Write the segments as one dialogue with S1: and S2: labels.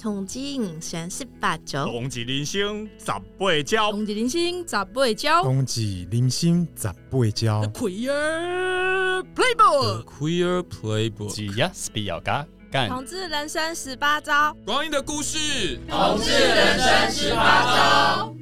S1: 同志人生十八招，
S2: 同志人生十八招，
S1: 同志人生十八招，
S3: 同志人生十八招。
S1: Queer Playbook，Queer
S2: Playbook，只要是比较嘎干。
S1: 同志人生十八招，
S2: 光阴的故事。
S4: 同志人生十八招。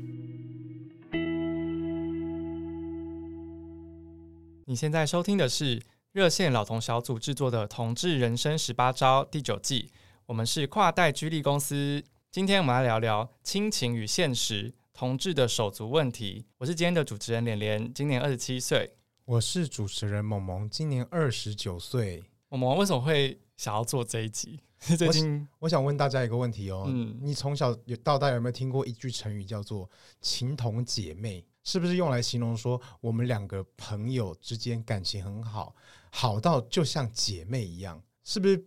S5: 你现在收听的是热线老同小组制作的《同志人生十八招》第九季。我们是跨代居力公司，今天我们来聊聊亲情与现实同志的手足问题。我是今天的主持人连连，今年二十七岁。
S3: 我是主持人萌萌，今年二十九岁。
S5: 萌萌为什么会想要做这一集？最近
S3: 我，我想问大家一个问题哦，嗯，你从小到大有没有听过一句成语叫做“情同姐妹”？是不是用来形容说我们两个朋友之间感情很好，好到就像姐妹一样？是不是？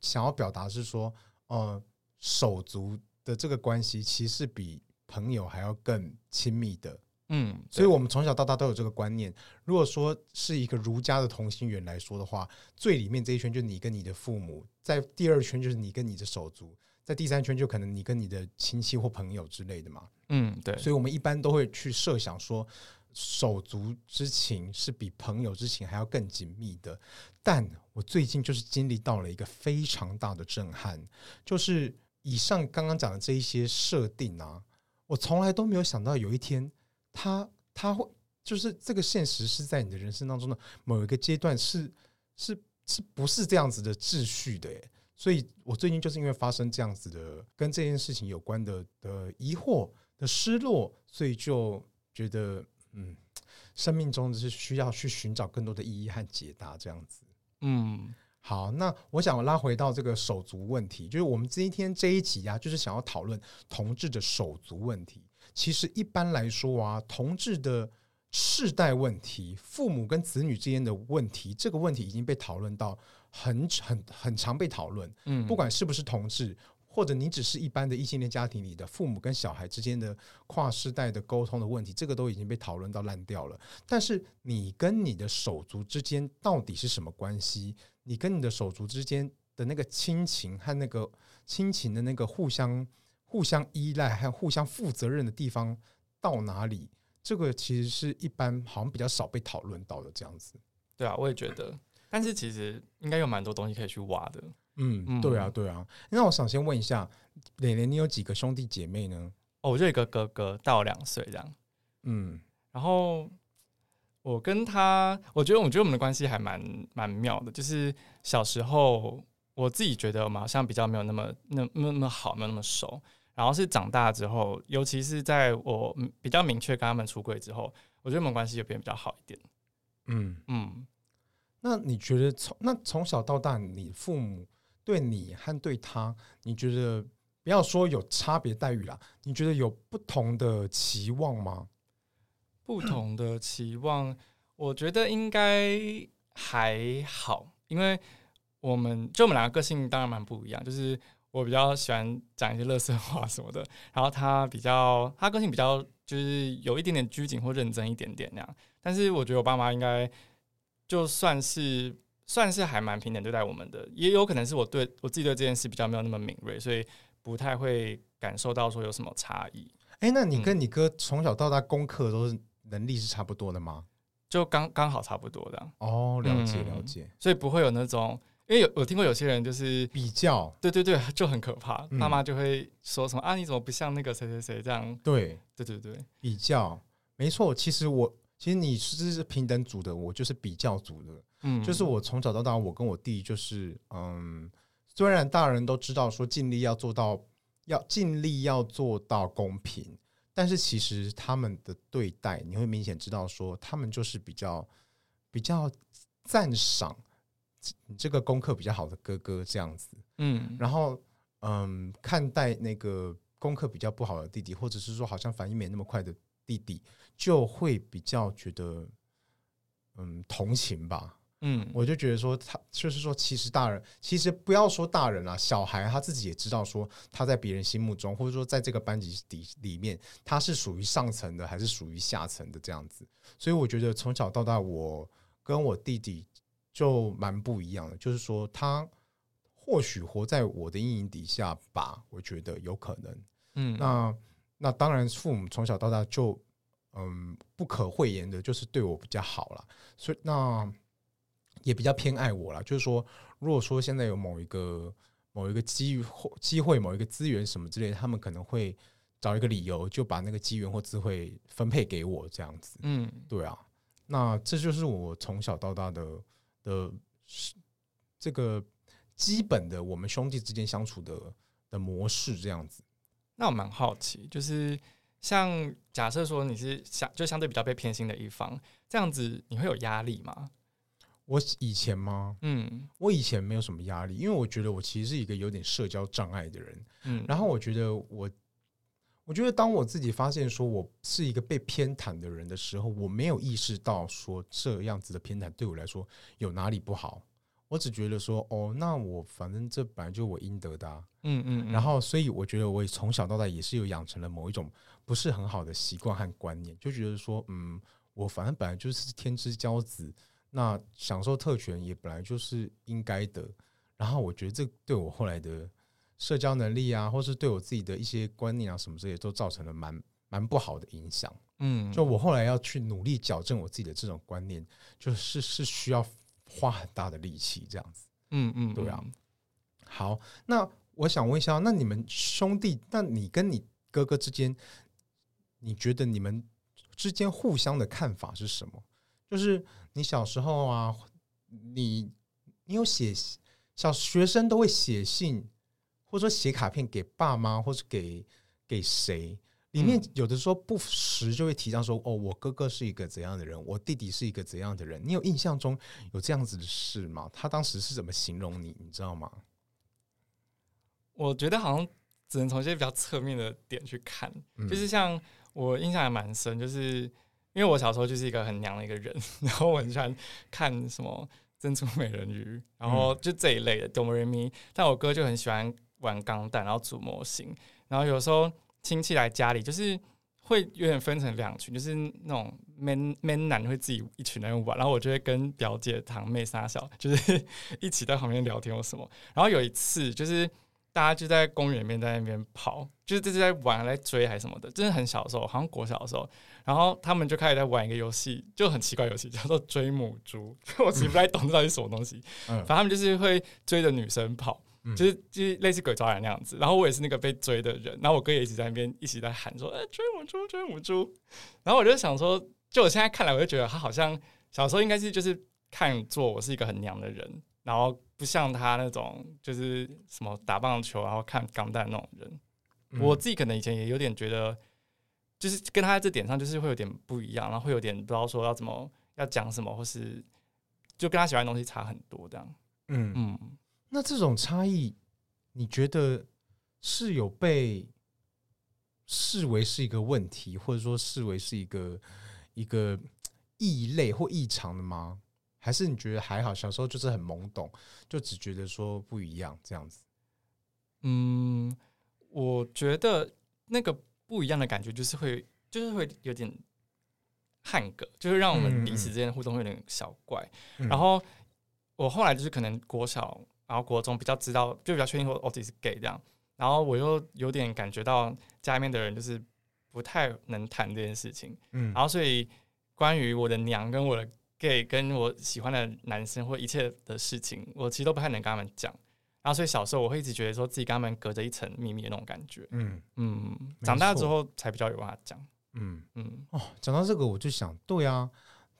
S3: 想要表达是说，呃，手足的这个关系其实比朋友还要更亲密的，嗯，所以我们从小到大都有这个观念。如果说是一个儒家的同心圆来说的话，最里面这一圈就是你跟你的父母，在第二圈就是你跟你的手足，在第三圈就可能你跟你的亲戚或朋友之类的嘛，
S5: 嗯，对。
S3: 所以我们一般都会去设想说，手足之情是比朋友之情还要更紧密的，但我最近就是经历到了一个非常大的震撼，就是以上刚刚讲的这一些设定啊，我从来都没有想到有一天他他会就是这个现实是在你的人生当中的某一个阶段是是是不是这样子的秩序的？所以我最近就是因为发生这样子的跟这件事情有关的的疑惑的失落，所以就觉得。嗯，生命中是需要去寻找更多的意义和解答，这样子。
S5: 嗯，
S3: 好，那我想拉回到这个手足问题，就是我们今天这一集啊，就是想要讨论同志的手足问题。其实一般来说啊，同志的世代问题，父母跟子女之间的问题，这个问题已经被讨论到很很很常被讨论。嗯，不管是不是同志。或者你只是一般的异性恋家庭里的父母跟小孩之间的跨世代的沟通的问题，这个都已经被讨论到烂掉了。但是你跟你的手足之间到底是什么关系？你跟你的手足之间的那个亲情和那个亲情的那个互相互相依赖和互相负责任的地方到哪里？这个其实是一般好像比较少被讨论到的这样子。
S5: 对啊，我也觉得。但是其实应该有蛮多东西可以去挖的。
S3: 嗯，对啊，对啊。那我想先问一下，蕾蕾，你有几个兄弟姐妹呢？
S5: 哦，我就有一个哥哥，大我两岁这样。
S3: 嗯，
S5: 然后我跟他，我觉得，我觉得我们的关系还蛮蛮妙的。就是小时候，我自己觉得我们好像比较没有那么那那么好，没有那么熟。然后是长大之后，尤其是在我比较明确跟他们出柜之后，我觉得我们关系就变比较好一点。
S3: 嗯
S5: 嗯。
S3: 那你觉得从那从小到大，你父母？对你和对他，你觉得不要说有差别待遇啦，你觉得有不同的期望吗？
S5: 不同的期望，我觉得应该还好，因为我们就我们两个个性当然蛮不一样，就是我比较喜欢讲一些乐色话什么的，然后他比较他个性比较就是有一点点拘谨或认真一点点那样，但是我觉得我爸妈应该就算是。算是还蛮平等对待我们的，也有可能是我对我自己对这件事比较没有那么敏锐，所以不太会感受到说有什么差异。
S3: 哎、欸，那你跟你哥从小到大功课都是能力是差不多的吗？
S5: 就刚刚好差不多的。
S3: 哦，了解了解、嗯。
S5: 所以不会有那种，因为有我听过有些人就是
S3: 比较，对
S5: 对对，就很可怕。爸妈就会说什么、嗯、啊，你怎么不像那个谁谁谁这样？
S3: 对
S5: 对对对，
S3: 比较没错。其实我其实你是平等组的，我就是比较组的。嗯，就是我从小到大，我跟我弟就是，嗯，虽然大人都知道说尽力要做到，要尽力要做到公平，但是其实他们的对待，你会明显知道说，他们就是比较比较赞赏你这个功课比较好的哥哥这样子，
S5: 嗯，
S3: 然后嗯，看待那个功课比较不好的弟弟，或者是说好像反应没那么快的弟弟，就会比较觉得，嗯，同情吧。
S5: 嗯，
S3: 我就觉得说，他就是说，其实大人，其实不要说大人啊，小孩他自己也知道说，他在别人心目中，或者说在这个班级底里面，他是属于上层的还是属于下层的这样子。所以我觉得从小到大，我跟我弟弟就蛮不一样的，就是说他或许活在我的阴影底下吧，我觉得有可能。
S5: 嗯，
S3: 那那当然，父母从小到大就嗯不可讳言的，就是对我比较好了，所以那也比较偏爱我了。就是说，如果说现在有某一个某一个机遇或机会，某一个资源什么之类的，他们可能会找一个理由就把那个机缘或机会分配给我这样子。
S5: 嗯，
S3: 对啊，那这就是我从小到大的的这个基本的我们兄弟之间相处的的模式这样子。
S5: 那我蛮好奇，就是像假设说你是相就相对比较被偏心的一方，这样子你会有压力吗？
S3: 我以前吗？
S5: 嗯，
S3: 我以前没有什么压力，因为我觉得我其实是一个有点社交障碍的人。
S5: 嗯，
S3: 然后我觉得我，我觉得当我自己发现说我是一个被偏袒的人的时候，我没有意识到说这样子的偏袒对我来说有哪里不好。我只觉得说，哦，那我反正这本来就我应得的啊，
S5: 嗯，嗯嗯，
S3: 然后所以我觉得我从小到大也是有养成了某一种不是很好的习惯和观念，就觉得说，嗯，我反正本来就是天之骄子，那享受特权也本来就是应该的。然后我觉得这对我后来的社交能力啊，或是对我自己的一些观念啊什么这些，都造成了蛮蛮不好的影响。
S5: 嗯，
S3: 就我后来要去努力矫正我自己的这种观念，就是是需要。花很大的力气，这样子，
S5: 嗯嗯，
S3: 对啊。好，那我想问一下，那你们兄弟，那你跟你哥哥之间，你觉得你们之间互相的看法是什么？就是你小时候啊，你你有写小学生都会写信，或者说写卡片给爸妈，或是给给谁？里面有的时候不时就会提到说：“哦，我哥哥是一个怎样的人，我弟弟是一个怎样的人。”你有印象中有这样子的事吗？他当时是怎么形容你？你知道吗？
S5: 我觉得好像只能从一些比较侧面的点去看，
S3: 嗯、
S5: 就是像我印象还蛮深，就是因为我小时候就是一个很娘的一个人，然后我很喜欢看什么《珍珠美人鱼》，然后就这一类的哆瑞咪。但我哥就很喜欢玩钢弹，然后组模型，然后有时候。亲戚来家里，就是会有点分成两群，就是那种 man man 男会自己一群人玩，然后我就会跟表姐堂妹撒小，就是 一起在旁边聊天或什么。然后有一次，就是大家就在公园里面在那边跑，就是这是在玩在追还是什么的，真的很小的时候，好像国小的时候，然后他们就开始在玩一个游戏，就很奇怪游戏，叫做追母猪。我其实不太懂这到底是什么东西，反正他们就是会追着女生跑。就是就是类似鬼抓人那样子，然后我也是那个被追的人，然后我哥也一直在那边一直在喊说：“哎，追母猪，追母猪。”然后我就想说，就我现在看来，我就觉得他好像小时候应该是就是看作我是一个很娘的人，然后不像他那种就是什么打棒球然后看钢弹那种人。我自己可能以前也有点觉得，就是跟他在这点上就是会有点不一样，然后会有点不知道说要怎么要讲什么，或是就跟他喜欢的东西差很多这样。嗯嗯。
S3: 那这种差异，你觉得是有被视为是一个问题，或者说视为是一个一个异类或异常的吗？还是你觉得还好？小时候就是很懵懂，就只觉得说不一样这样子。
S5: 嗯，我觉得那个不一样的感觉，就是会就是会有点汉格，就是让我们彼此之间互动会有点小怪。然后我后来就是可能国小。然后国中比较知道，就比较确定说哦自己是 gay 这样。然后我又有点感觉到家里面的人就是不太能谈这件事情。嗯。然后所以关于我的娘跟我的 gay 跟我喜欢的男生或一切的事情，我其实都不太能跟他们讲。然后所以小时候我会一直觉得说自己跟他们隔着一层秘密的那种感觉。嗯嗯。长大之后才比较有办法讲。嗯嗯。
S3: 哦，讲到这个我就想，对啊，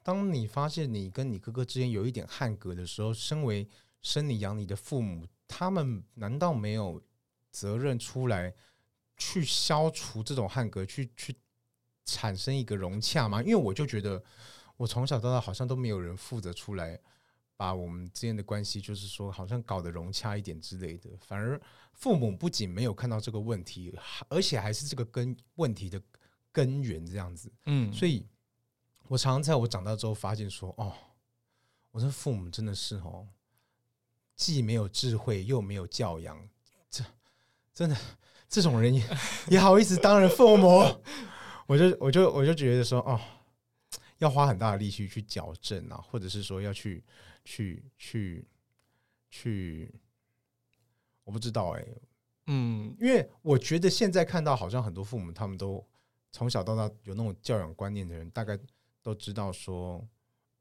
S3: 当你发现你跟你哥哥之间有一点汉格的时候，身为生你养你的父母，他们难道没有责任出来去消除这种汉格，去去产生一个融洽吗？因为我就觉得，我从小到大好像都没有人负责出来把我们之间的关系，就是说好像搞得融洽一点之类的。反而父母不仅没有看到这个问题，而且还是这个根问题的根源这样子。嗯，所以我常常在我长大之后发现说，哦，我的父母真的是哦。既没有智慧，又没有教养，这真的这种人也 也好意思当人父母？我就我就我就觉得说，哦，要花很大的力气去矫正啊，或者是说要去去去去我不知道哎、欸，
S5: 嗯，
S3: 因为我觉得现在看到好像很多父母他们都从小到大有那种教养观念的人，大概都知道说，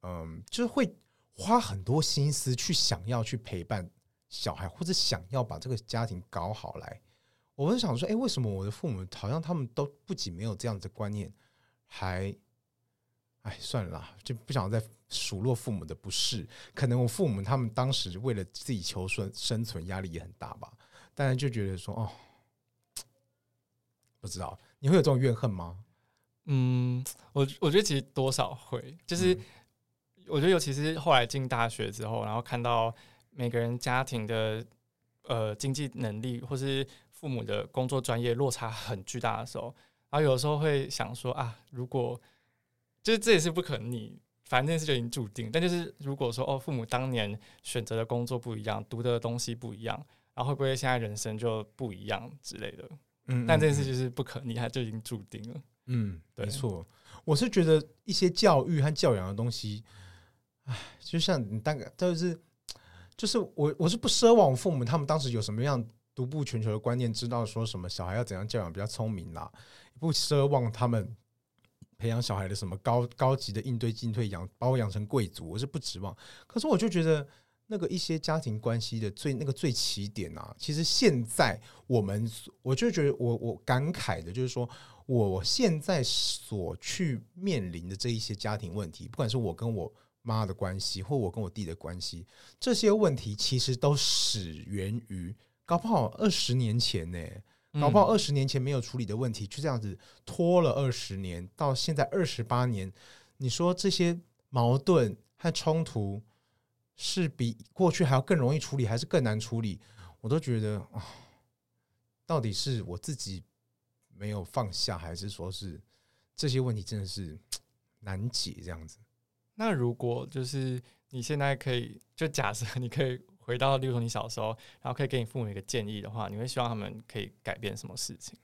S3: 嗯，就是会花很多心思去想要去陪伴小孩，或者想要把这个家庭搞好来。我们想说，哎，为什么我的父母好像他们都不仅没有这样子的观念，还，哎，算了啦，就不想再数落父母的不是。可能我父母他们当时为了自己求生生存，压力也很大吧。但是就觉得说，哦，不知道你会有这种怨恨吗？
S5: 嗯，我我觉得其实多少会，就是我觉得尤其是后来进大学之后，然后看到每个人家庭的呃经济能力或是。父母的工作专业落差很巨大的时候，然后有时候会想说啊，如果就是这也是不可逆，反正这件事就已经注定。但就是如果说哦，父母当年选择的工作不一样，读的东西不一样，然后会不会现在人生就不一样之类的？嗯，嗯，但这件事就是不可逆，它就已经注定了。
S3: 嗯，没错。我是觉得一些教育和教养的东西，唉，就像你大概就是就是我我是不奢望父母他们当时有什么样。独步全球的观念，知道说什么小孩要怎样教养比较聪明啦，不奢望他们培养小孩的什么高高级的应对进退养，把我养成贵族，我是不指望。可是我就觉得那个一些家庭关系的最那个最起点啊，其实现在我们我就觉得我我感慨的就是说，我现在所去面临的这一些家庭问题，不管是我跟我妈的关系，或我跟我弟的关系，这些问题其实都始源于。搞不好二十年前呢、搞不好二十年前没有处理的问题，就这样子拖了二十年，到现在二十八年，你说这些矛盾和冲突是比过去还要更容易处理，还是更难处理？我都觉得啊，到底是我自己没有放下，还是说是这些问题真的是难解这样子？
S5: 那如果就是你现在可以，就假设你可以。回到，例如说你小时候，然后可以给你父母一个建议的话，你会希望他们可以改变什么事情？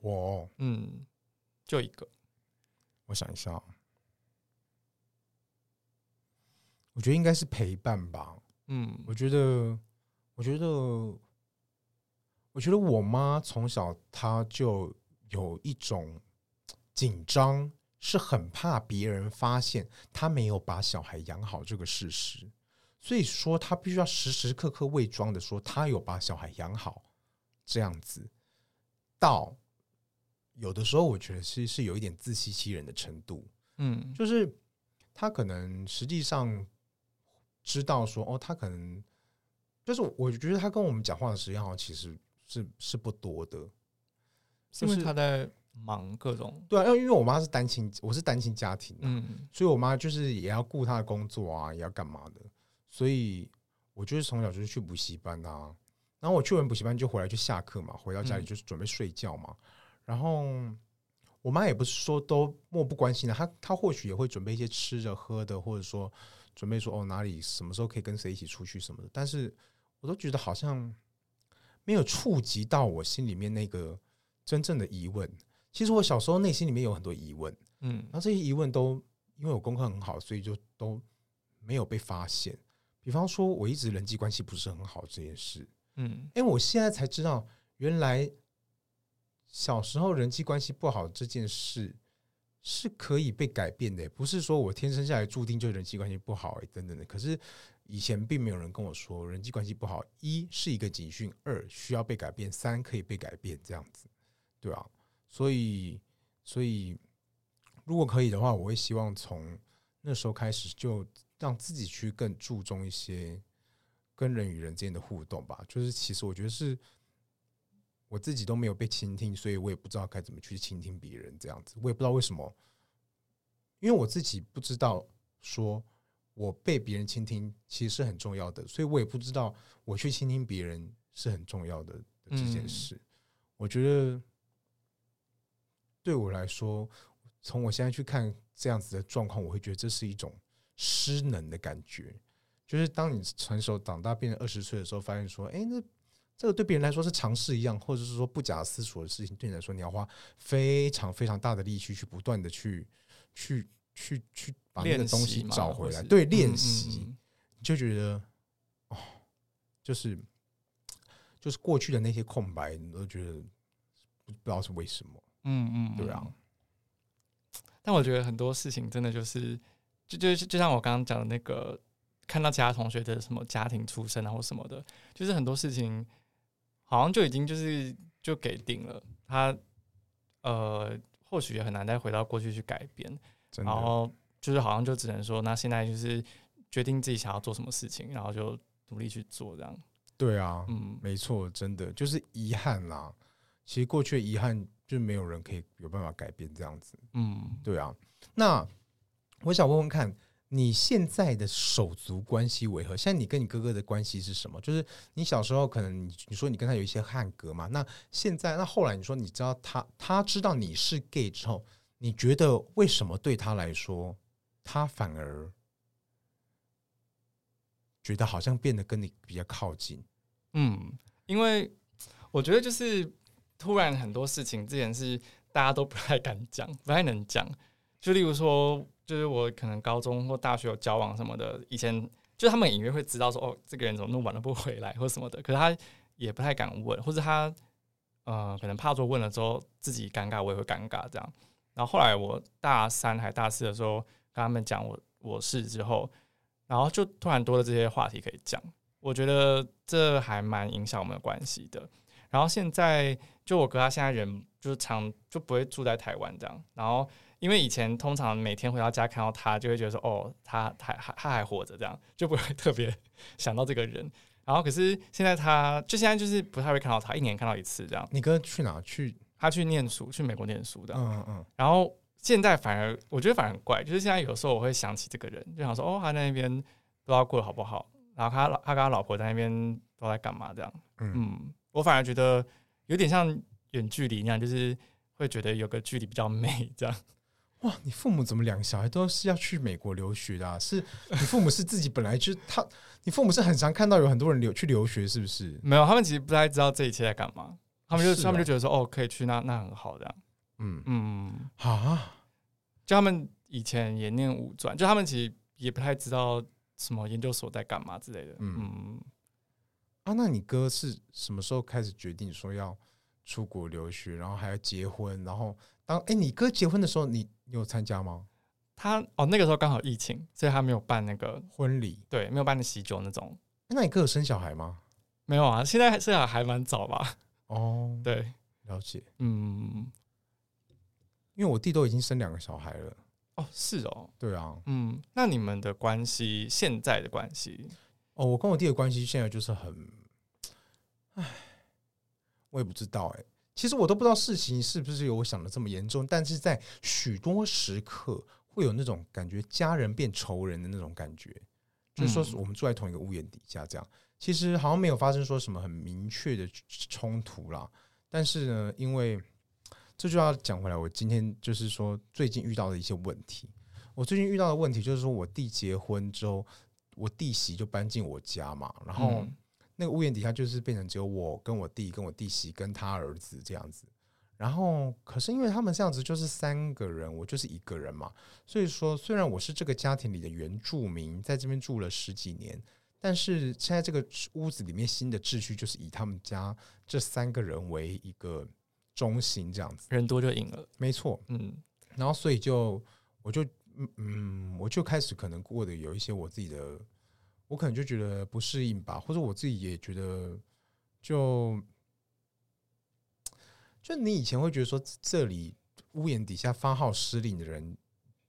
S3: 我，
S5: 嗯，就一个，
S3: 我想一下，我觉得应该是陪伴吧。嗯，我觉得，我觉得，我觉得我妈从小她就有一种紧张，是很怕别人发现她没有把小孩养好这个事实。所以说，他必须要时时刻刻伪装的说他有把小孩养好，这样子。到有的时候，我觉得其实是有一点自欺欺人的程度。嗯，就是他可能实际上知道说，哦，他可能就是我觉得他跟我们讲话的时间好像其实是是不多的，
S5: 是因为他在忙各种。
S3: 对啊，因为因为我妈是单亲，我是单亲家庭，嗯，所以我妈就是也要顾她的工作啊，也要干嘛的。所以，我就是从小就是去补习班啊，然后我去完补习班就回来就下课嘛，回到家里就是准备睡觉嘛。然后我妈也不是说都漠不关心的，她她或许也会准备一些吃的喝的，或者说准备说哦哪里什么时候可以跟谁一起出去什么的。但是我都觉得好像没有触及到我心里面那个真正的疑问。其实我小时候内心里面有很多疑问，嗯，然后这些疑问都因为我功课很好，所以就都没有被发现。比方说，我一直人际关系不是很好这件事，嗯，因为我现在才知道，原来小时候人际关系不好这件事是可以被改变的，不是说我天生下来注定就人际关系不好，等等的。可是以前并没有人跟我说，人际关系不好，一是一个警讯，二需要被改变，三可以被改变，这样子，对啊？所以，所以如果可以的话，我会希望从那时候开始就。让自己去更注重一些跟人与人之间的互动吧。就是其实我觉得是我自己都没有被倾听，所以我也不知道该怎么去倾听别人这样子。我也不知道为什么，因为我自己不知道说我被别人倾听其实是很重要的，所以我也不知道我去倾听别人是很重要的的这件事。我觉得对我来说，从我现在去看这样子的状况，我会觉得这是一种。失能的感觉，就是当你成熟长大变成二十岁的时候，发现说，哎，那这个对别人来说是尝试一样，或者是说不假思索的事情，对你来说，你要花非常非常大的力气去不断的去去去去把那个东西找回来，对，练习，你就觉得哦，就是就是过去的那些空白，你都觉得不知道是为什么。
S5: 嗯嗯，
S3: 对啊。
S5: 但我觉得很多事情真的就是，就就就像我刚刚讲的那个，看到其他同学的什么家庭出身啊或什么的，就是很多事情好像就已经就是就给定了，他呃或许也很难再回到过去去改变，然后就是好像就只能说，那现在就是决定自己想要做什么事情，然后就努力去做这样。
S3: 对啊，嗯，没错，真的就是遗憾啦。其实过去的遗憾。就没有人可以有办法改变这样子，嗯，对啊。那我想问问看，你现在的手足关系为何？现在你跟你哥哥的关系是什么？就是你小时候可能你你说你跟他有一些汉格嘛？那现在那后来你说你知道他他知道你是 gay 之后，你觉得为什么对他来说，他反而觉得好像变得跟你比较靠近？
S5: 嗯，因为我觉得就是。突然很多事情之前是大家都不太敢讲，不太能讲。就例如说，就是我可能高中或大学有交往什么的，以前就他们隐约会知道说，哦，这个人怎么那么晚都不回来或什么的。可是他也不太敢问，或者他呃，可能怕说问了之后自己尴尬，我也会尴尬这样。然后后来我大三还大四的时候跟他们讲我我是之后，然后就突然多了这些话题可以讲。我觉得这还蛮影响我们的关系的。然后现在。就我哥他现在人就是常就不会住在台湾这样，然后因为以前通常每天回到家看到他就会觉得说哦，他他还他还活着这样，就不会 特别想到这个人。然后可是现在他就现在就是不太会看到他，一年看到一次这样。
S3: 你哥去哪去？
S5: 他去念书，去美国念书的。
S3: 嗯嗯嗯。
S5: 然后现在反而我觉得反而很怪，就是现在有时候我会想起这个人，就想说哦，他在那边不知道过得好不好，然后他他跟他老婆在那边都在干嘛这样。嗯，嗯，我反而觉得。有点像远距离那样，就是会觉得有个距离比较美，这样。
S3: 哇，你父母怎么两个小孩都是要去美国留学的啊？是 你父母是自己本来就他，你父母是很常看到有很多人留去留学，是不是？
S5: 没有，他们其实不太知道这一切在干嘛。他们就、啊、他们就觉得说，哦，可以去那那很好，这样。嗯嗯，好啊。就他们以前也念五专，就他们其实也不太知道什么研究所在干嘛之类的。嗯。嗯
S3: 啊，那你哥是什么时候开始决定说要出国留学，然后还要结婚？然后当哎，你哥结婚的时候，你有参加吗？
S5: 他哦，那个时候刚好疫情，所以他没有办那个
S3: 婚礼，
S5: 对，没有办的喜酒那种。
S3: 那你哥有生小孩吗？
S5: 没有啊，现在生小孩还蛮早吧？
S3: 哦，
S5: 对，
S3: 了解。
S5: 嗯，
S3: 因为我弟都已经生两个小孩了。
S5: 哦，是哦，
S3: 对啊。
S5: 嗯，那你们的关系，现在的关系？
S3: 哦，我跟我弟的关系现在就是很，唉，我也不知道哎。其实我都不知道事情是不是有我想的这么严重，但是在许多时刻会有那种感觉，家人变仇人的那种感觉，就是说是我们住在同一个屋檐底下这样。其实好像没有发生说什么很明确的冲突啦，但是呢，因为这就要讲回来，我今天就是说最近遇到的一些问题。我最近遇到的问题就是说我弟结婚之后。我弟媳就搬进我家嘛，然后那个屋檐底下就是变成只有我跟我弟跟我弟媳跟他儿子这样子，然后可是因为他们这样子就是三个人，我就是一个人嘛，所以说虽然我是这个家庭里的原住民，在这边住了十几年，但是现在这个屋子里面新的秩序就是以他们家这三个人为一个中心这样子，
S5: 人多就赢了，
S3: 没错，嗯，然后所以就我就。嗯嗯，我就开始可能过得有一些我自己的，我可能就觉得不适应吧，或者我自己也觉得就，就就你以前会觉得说这里屋檐底下发号施令的人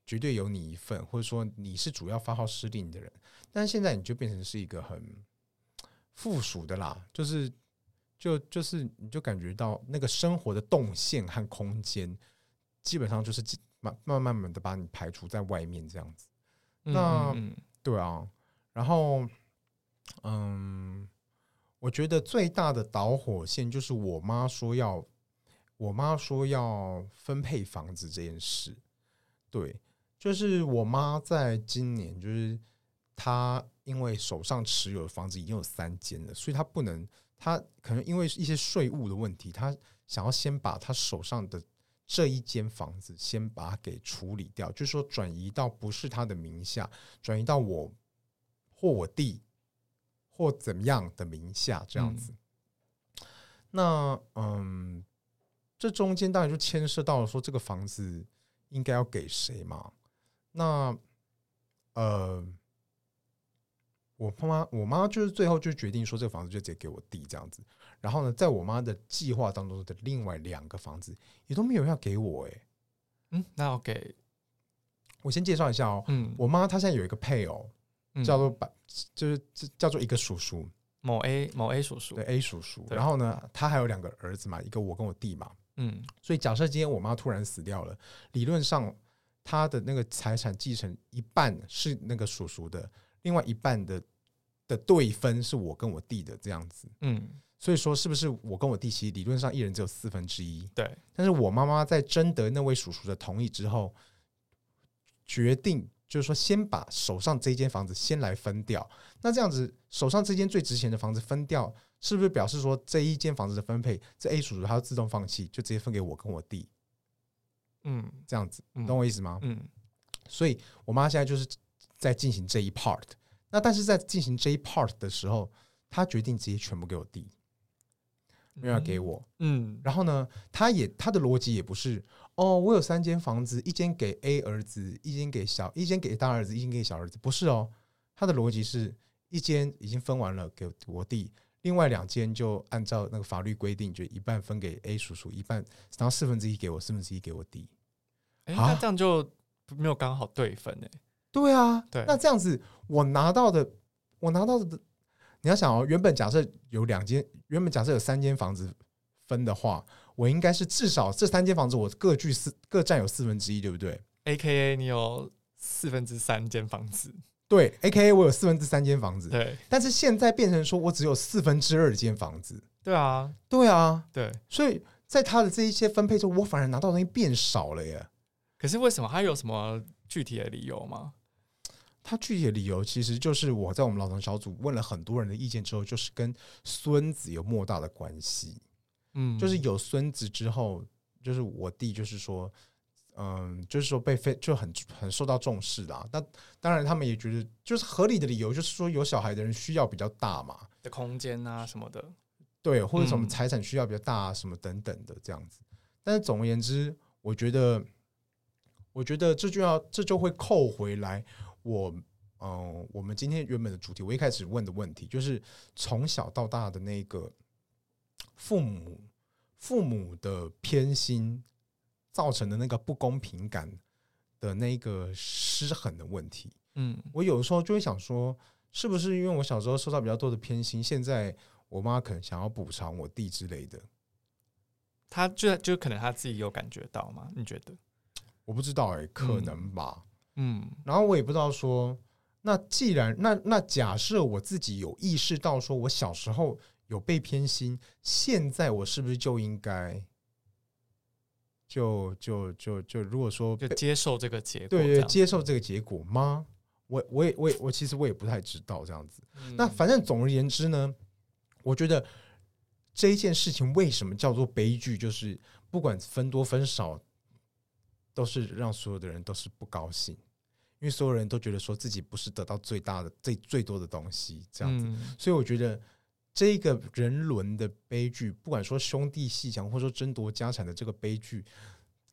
S3: 绝对有你一份，或者说你是主要发号施令的人，但是现在你就变成是一个很附属的啦，就是就就是你就感觉到那个生活的动线和空间基本上就是。慢慢慢慢的把你排除在外面，这样子。那对啊，然后嗯，我觉得最大的导火线就是我妈说要，我妈说要分配房子这件事。对，就是我妈在今年，就是她因为手上持有的房子已经有三间了，所以她不能，她可能因为一些税务的问题，她想要先把她手上的。这一间房子先把它给处理掉，就是说转移到不是他的名下，转移到我或我弟或怎么样的名下这样子。那嗯，这中间当然就牵涉到了说这个房子应该要给谁嘛？那呃，我妈妈我妈就是最后就决定说这个房子就直接给我弟这样子。然后呢，在我妈的计划当中的另外两个房子也都没有要给我哎、欸。
S5: 嗯，那要给
S3: 我先介绍一下哦。嗯，我妈她现在有一个配偶，叫做把，就是叫做一个叔叔，
S5: 某 A 某 A 叔叔，
S3: 对 A 叔叔。然后呢，他还有两个儿子嘛，一个我跟我弟嘛。
S5: 嗯，
S3: 所以假设今天我妈突然死掉了，理论上她的那个财产继承一半是那个叔叔的，另外一半的的对分是我跟我弟的这样子。
S5: 嗯。
S3: 所以说，是不是我跟我弟其实理论上一人只有四分之一？
S5: 对。
S3: 但是我妈妈在征得那位叔叔的同意之后，决定就是说，先把手上这间房子先来分掉。那这样子，手上这间最值钱的房子分掉，是不是表示说这一间房子的分配，这 A 叔叔他要自动放弃，就直接分给我跟我弟？
S5: 嗯，
S3: 这样子，懂我意思吗？
S5: 嗯。
S3: 所以我妈现在就是在进行这一 part。那但是在进行这一 part 的时候，她决定直接全部给我弟。没有要给我，
S5: 嗯，
S3: 然后呢，他也他的逻辑也不是哦，我有三间房子，一间给 A 儿子，一间给小，一间给大儿子，一间给小儿子，不是哦，他的逻辑是一间已经分完了给我弟，另外两间就按照那个法律规定，就一半分给 A 叔叔，一半然后四分之一给我，四分之一给我弟，
S5: 哎，那这样就没有刚好对分哎，
S3: 对啊，
S5: 对，
S3: 那这样子我拿到的，我拿到的。你要想哦，原本假设有两间，原本假设有三间房子分的话，我应该是至少这三间房子我各据四，各占有四分之一，对不对
S5: ？AKA 你有四分之三间房子，
S3: 对，AKA 我有四分之三间房子，
S5: 对。
S3: 但是现在变成说我只有四分之二间房子，
S5: 对啊，
S3: 对啊，
S5: 对。
S3: 所以在他的这一些分配中，我反而拿到的东西变少了耶。
S5: 可是为什么？他有什么具体的理由吗？
S3: 他具体的理由其实就是我在我们老唐小组问了很多人的意见之后，就是跟孙子有莫大的关系。
S5: 嗯，
S3: 就是有孙子之后，就是我弟，就是说，嗯，就是说被非就很很受到重视啦。那当然，他们也觉得就是合理的理由，就是说有小孩的人需要比较大嘛，
S5: 的空间啊什么的，
S3: 对，或者什么财产需要比较大啊，什么等等的这样子。但是总而言之，我觉得，我觉得这就要这就会扣回来。我嗯，我们今天原本的主题，我一开始问的问题就是从小到大的那个父母父母的偏心造成的那个不公平感的那个失衡的问题。
S5: 嗯，
S3: 我有时候就会想说，是不是因为我小时候受到比较多的偏心，现在我妈可能想要补偿我弟之类的？
S5: 他就就可能他自己有感觉到吗？你觉得？
S3: 我不知道哎、欸，可能吧。
S5: 嗯嗯，
S3: 然后我也不知道说，那既然那那假设我自己有意识到说我小时候有被偏心，现在我是不是就应该就就就就如果说
S5: 就接受这个结果，
S3: 对对，接受这个结果吗？我我也我也我其实我也不太知道这样子。
S5: 嗯、
S3: 那反正总而言之呢，我觉得这一件事情为什么叫做悲剧，就是不管分多分少，都是让所有的人都是不高兴。因为所有人都觉得说自己不是得到最大的、最最多的东西，这样子，
S5: 嗯、
S3: 所以我觉得这个人伦的悲剧，不管说兄弟鬩墙，或者说争夺家产的这个悲剧，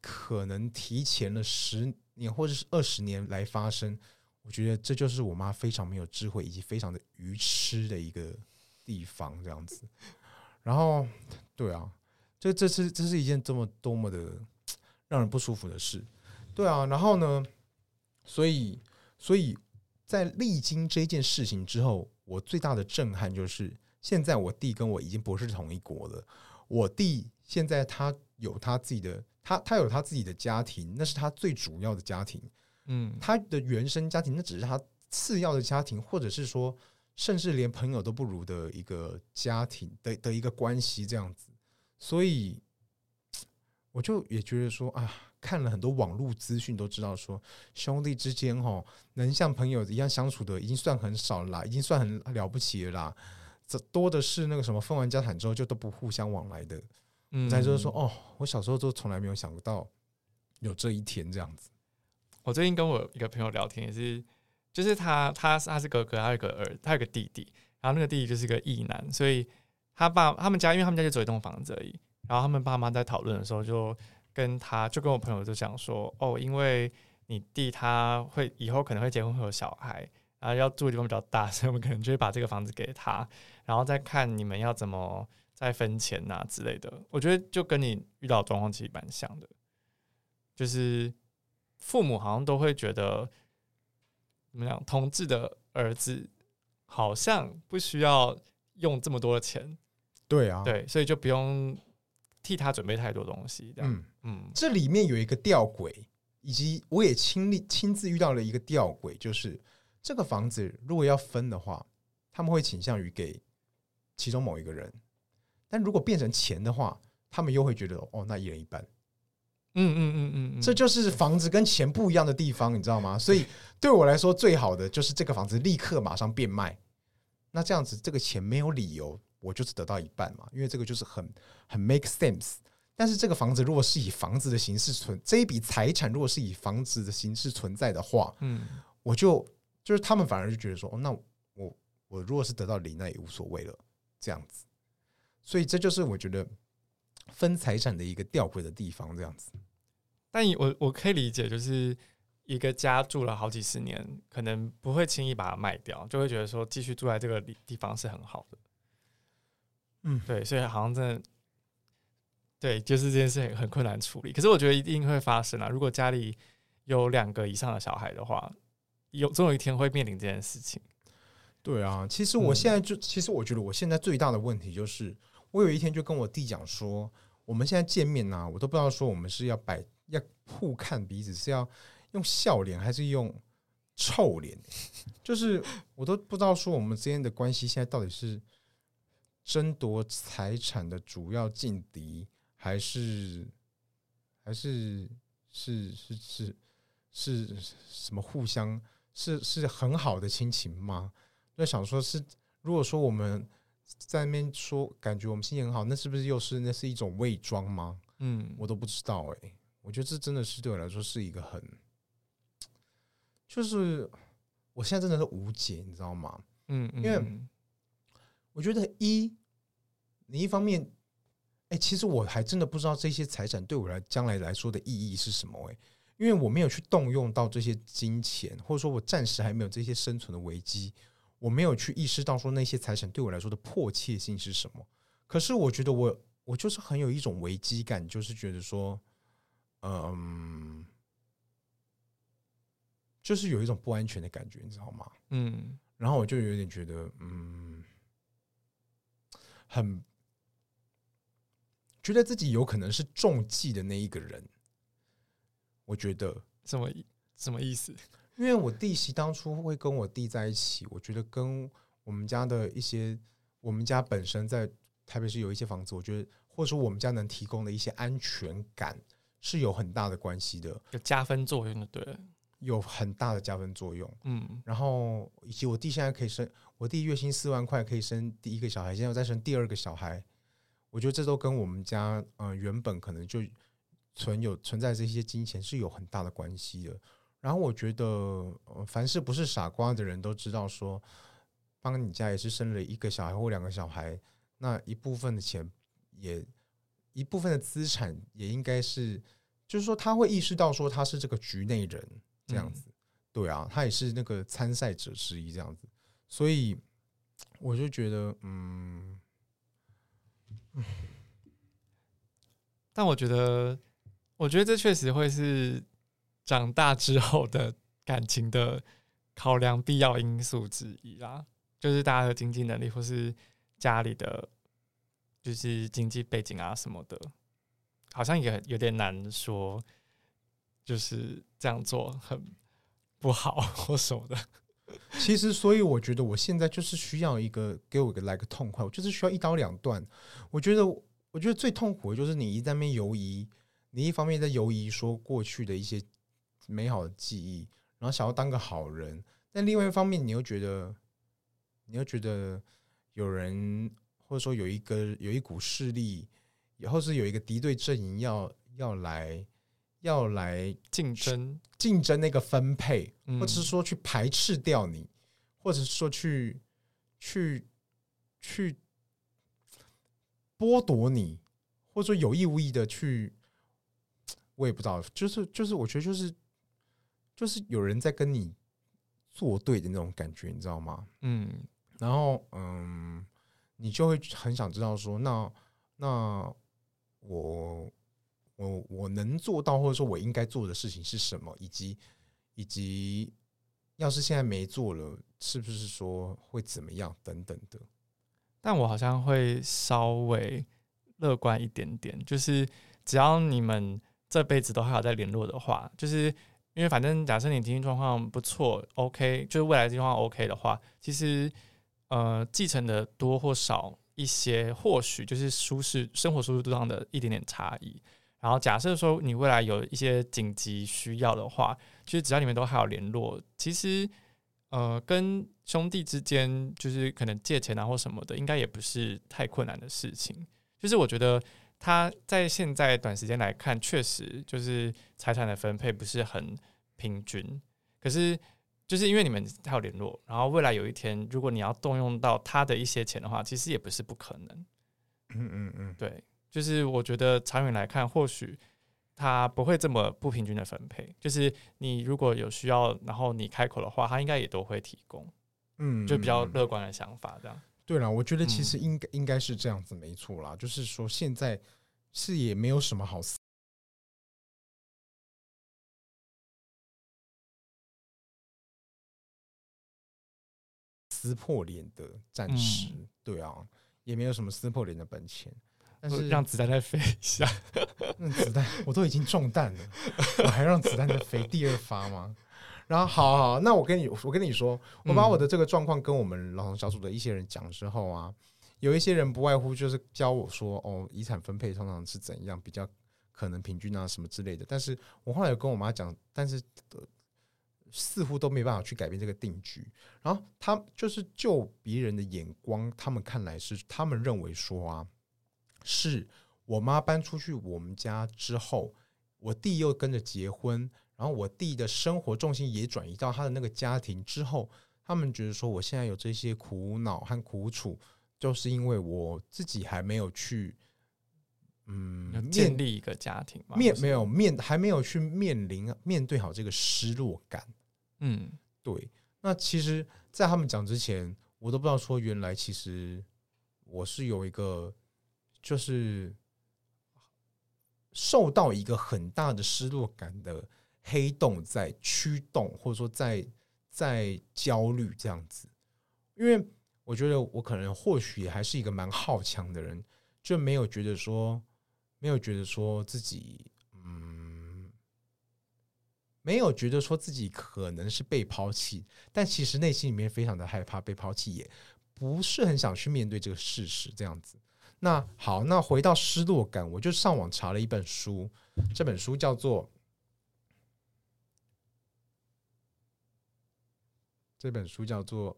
S3: 可能提前了十年或者是二十年来发生。我觉得这就是我妈非常没有智慧以及非常的愚痴的一个地方，这样子。然后，对啊，这这是这是一件这么多么的让人不舒服的事，对啊。然后呢？所以，所以在历经这件事情之后，我最大的震撼就是，现在我弟跟我已经不是同一国了。我弟现在他有他自己的，他他有他自己的家庭，那是他最主要的家庭。
S5: 嗯，
S3: 他的原生家庭那只是他次要的家庭，或者是说，甚至连朋友都不如的一个家庭的的一个关系这样子。所以，我就也觉得说啊。看了很多网络资讯，都知道说兄弟之间哦，能像朋友一样相处的已经算很少了啦，已经算很了不起了啦。这多的是那个什么分完家产之后就都不互相往来的。嗯，再就是说哦，我小时候都从来没有想到有这一天这样子。
S5: 我最近跟我一个朋友聊天，也是，就是他他他是哥哥，他有个儿，他有个弟弟，然后那个弟弟就是个异男，所以他爸他们家，因为他们家就只有一栋房子而已。然后他们爸妈在讨论的时候，就跟他就跟我朋友就讲说：“哦，因为你弟他会以后可能会结婚会有小孩，然后要住的地方比较大，所以我们可能就会把这个房子给他，然后再看你们要怎么再分钱呐之类的。”我觉得就跟你遇到的状况其实蛮像的，就是父母好像都会觉得怎么讲，同志的儿子好像不需要用这么多的钱。
S3: 对啊，
S5: 对，所以就不用替他准备太多东西。这样，
S3: 嗯
S5: 嗯，
S3: 这里面有一个吊诡，以及我也亲历亲自遇到了一个吊诡，就是这个房子如果要分的话，他们会倾向于给其中某一个人，但如果变成钱的话，他们又会觉得哦，那一人一半。
S5: 嗯嗯嗯嗯嗯，
S3: 这就是房子跟钱不一样的地方，你知道吗？所以对我来说，最好的就是这个房子立刻马上变卖，那这样子这个钱没有理由。我就是得到一半嘛，因为这个就是很很 make sense。但是这个房子如果是以房子的形式存，这一笔财产如果是以房子的形式存在的话，嗯，我就就是他们反而就觉得说，哦，那我我如果是得到零，那也无所谓了，这样子。所以这就是我觉得分财产的一个吊诡的地方，这样子。
S5: 但我我可以理解，就是一个家住了好几十年，可能不会轻易把它卖掉，就会觉得说继续住在这个地方是很好的。嗯，对，所以好像真的，对，就是这件事很很困难处理。可是我觉得一定会发生啊！如果家里有两个以上的小孩的话，有总有一天会面临这件事情。
S3: 对啊，其实我现在就，嗯、其实我觉得我现在最大的问题就是，我有一天就跟我弟讲说，我们现在见面呐、啊，我都不知道说我们是要摆要互看彼此，是要用笑脸还是用臭脸，就是我都不知道说我们之间的关系现在到底是。争夺财产的主要劲敌，还是还是是是是是什么？互相是是很好的亲情吗？就想说是，如果说我们在那边说感觉我们心情很好，那是不是又是那是一种伪装吗？嗯，我都不知道哎、欸。我觉得这真的是对我来说是一个很，就是我现在真的是无解，你知道吗？嗯，因为。我觉得一，你一方面，哎、欸，其实我还真的不知道这些财产对我来将来来说的意义是什么，哎，因为我没有去动用到这些金钱，或者说我暂时还没有这些生存的危机，我没有去意识到说那些财产对我来说的迫切性是什么。可是我觉得我我就是很有一种危机感，就是觉得说，嗯，就是有一种不安全的感觉，你知道吗？嗯，然后我就有点觉得，嗯。很觉得自己有可能是中计的那一个人，我觉得
S5: 什么什么意思？
S3: 因为我弟媳当初会跟我弟在一起，我觉得跟我们家的一些，我们家本身在台北市有一些房子，我觉得或者说我们家能提供的一些安全感是有很大的关系的，
S5: 有加分作用的，对，
S3: 有很大的加分作用。嗯，然后以及我弟现在可以生。我弟月薪四万块可以生第一个小孩，现在又再生第二个小孩，我觉得这都跟我们家嗯、呃、原本可能就存有存在这些金钱是有很大的关系的。然后我觉得，凡是不是傻瓜的人都知道说，帮你家也是生了一个小孩或两个小孩，那一部分的钱也一部分的资产也应该是，就是说他会意识到说他是这个局内人这样子，对啊，他也是那个参赛者之一这样子。所以我就觉得，嗯，
S5: 但我觉得，我觉得这确实会是长大之后的感情的考量必要因素之一啦。就是大家的经济能力，或是家里的就是经济背景啊什么的，好像也有点难说，就是这样做很不好 或什么的。
S3: 其实，所以我觉得我现在就是需要一个给我一个来个痛快，我就是需要一刀两断。我觉得，我觉得最痛苦的就是你一在那边犹疑，你一方面在犹疑说过去的一些美好的记忆，然后想要当个好人，但另外一方面你又觉得，你又觉得有人或者说有一个有一股势力，以后是有一个敌对阵营要要来。要来
S5: 竞争，
S3: 竞争那个分配，或者是说去排斥掉你，或者是说去去去，剥夺你，或者说有意无意的去，我也不知道，就是就是，我觉得就是就是有人在跟你作对的那种感觉，你知道吗？嗯，然后嗯，你就会很想知道说，那那我我我能做到，或者说我应该做的事情是什么，以及以及要是现在没做了，是不是说会怎么样等等的。
S5: 但我好像会稍微乐观一点点，就是只要你们这辈子都还有在联络的话，就是因为反正假设你经济状况不错，OK，就是未来情况 OK 的话，其实呃继承的多或少一些，或许就是舒适生活舒适度上的一点点差异。然后假设说你未来有一些紧急需要的话，其实只要你们都还有联络，其实。呃，跟兄弟之间就是可能借钱啊或什么的，应该也不是太困难的事情。就是我觉得他在现在短时间来看，确实就是财产的分配不是很平均。可是就是因为你们还有联络，然后未来有一天如果你要动用到他的一些钱的话，其实也不是不可能。
S3: 嗯嗯嗯，
S5: 对，就是我觉得长远来看，或许。他不会这么不平均的分配，就是你如果有需要，然后你开口的话，他应该也都会提供，嗯，就比较乐观的想法这样。
S3: 对了，我觉得其实应该、嗯、应该是这样子，没错啦。就是说现在是也没有什么好撕撕破脸的，暂时、嗯、对啊，也没有什么撕破脸的本钱。但是
S5: 让子弹再飞一下，
S3: 那子弹我都已经中弹了，我还让子弹再飞第二发吗？然后好好，那我跟你我跟你说，我把我的这个状况跟我们老同小组的一些人讲之后啊，有一些人不外乎就是教我说，哦，遗产分配通常是怎样比较可能平均啊什么之类的。但是我后来有跟我妈讲，但是似乎都没办法去改变这个定局。然后他就是就别人的眼光，他们看来是他们认为说啊。是我妈搬出去我们家之后，我弟又跟着结婚，然后我弟的生活重心也转移到他的那个家庭之后，他们觉得说我现在有这些苦恼和苦楚，就是因为我自己还没有去，嗯，
S5: 建立一个家庭嘛，
S3: 面没有面还没有去面临面对好这个失落感，嗯，对。那其实，在他们讲之前，我都不知道说原来其实我是有一个。就是受到一个很大的失落感的黑洞在驱动，或者说在在焦虑这样子。因为我觉得我可能或许还是一个蛮好强的人，就没有觉得说没有觉得说自己嗯，没有觉得说自己可能是被抛弃，但其实内心里面非常的害怕被抛弃，也不是很想去面对这个事实这样子。那好，那回到失落感，我就上网查了一本书，这本书叫做这本书叫做《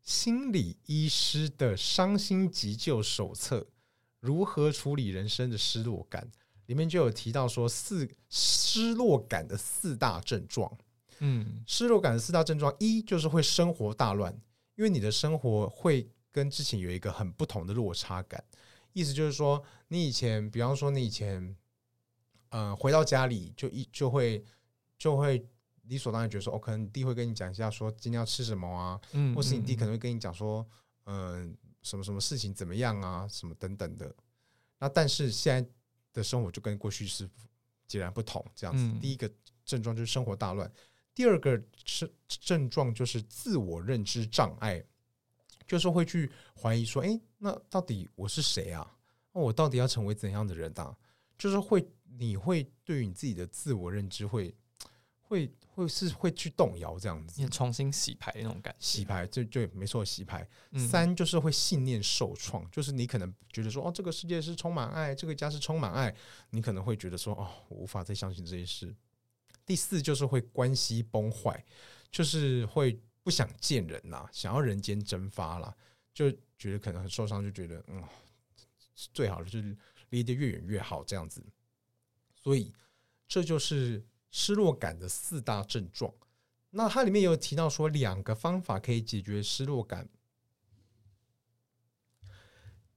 S3: 心理医师的伤心急救手册：如何处理人生的失落感》，里面就有提到说四失落感的四大症状。嗯，失落感的四大症状，一就是会生活大乱，因为你的生活会。跟之前有一个很不同的落差感，意思就是说，你以前，比方说你以前，呃，回到家里就一就会就会理所当然觉得说，哦，可能你弟会跟你讲一下说今天要吃什么啊，嗯，或是你弟可能会跟你讲说，嗯、呃，什么什么事情怎么样啊，什么等等的。那但是现在的生活就跟过去是截然不同，这样子。第一个症状就是生活大乱，第二个是症状就是自我认知障碍。就是会去怀疑说，哎，那到底我是谁啊？那我到底要成为怎样的人啊？就是会，你会对于你自己的自我认知会，会，会是会去动摇这样子，
S5: 你重新洗牌那种感觉。
S3: 洗牌，对对，没错，洗牌。三就是会信念受创，就是你可能觉得说，哦，这个世界是充满爱，这个家是充满爱，你可能会觉得说，哦，我无法再相信这些事。第四就是会关系崩坏，就是会。不想见人啦，想要人间蒸发啦，就觉得可能很受伤，就觉得嗯，最好的就是离得越远越好这样子。所以这就是失落感的四大症状。那它里面有提到说，两个方法可以解决失落感。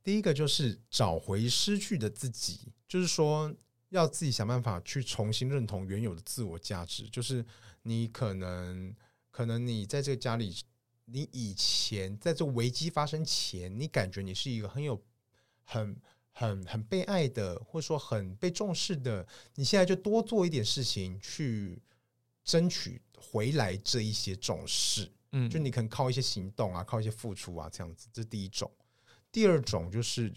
S3: 第一个就是找回失去的自己，就是说要自己想办法去重新认同原有的自我价值。就是你可能，可能你在这个家里，你以前在这危机发生前，你感觉你是一个很有、很、很、很被爱的，或者说很被重视的。你现在就多做一点事情去争取回来这一些重视。嗯，就你可能靠一些行动啊，靠一些付出啊，这样子，这是第一种。第二种就是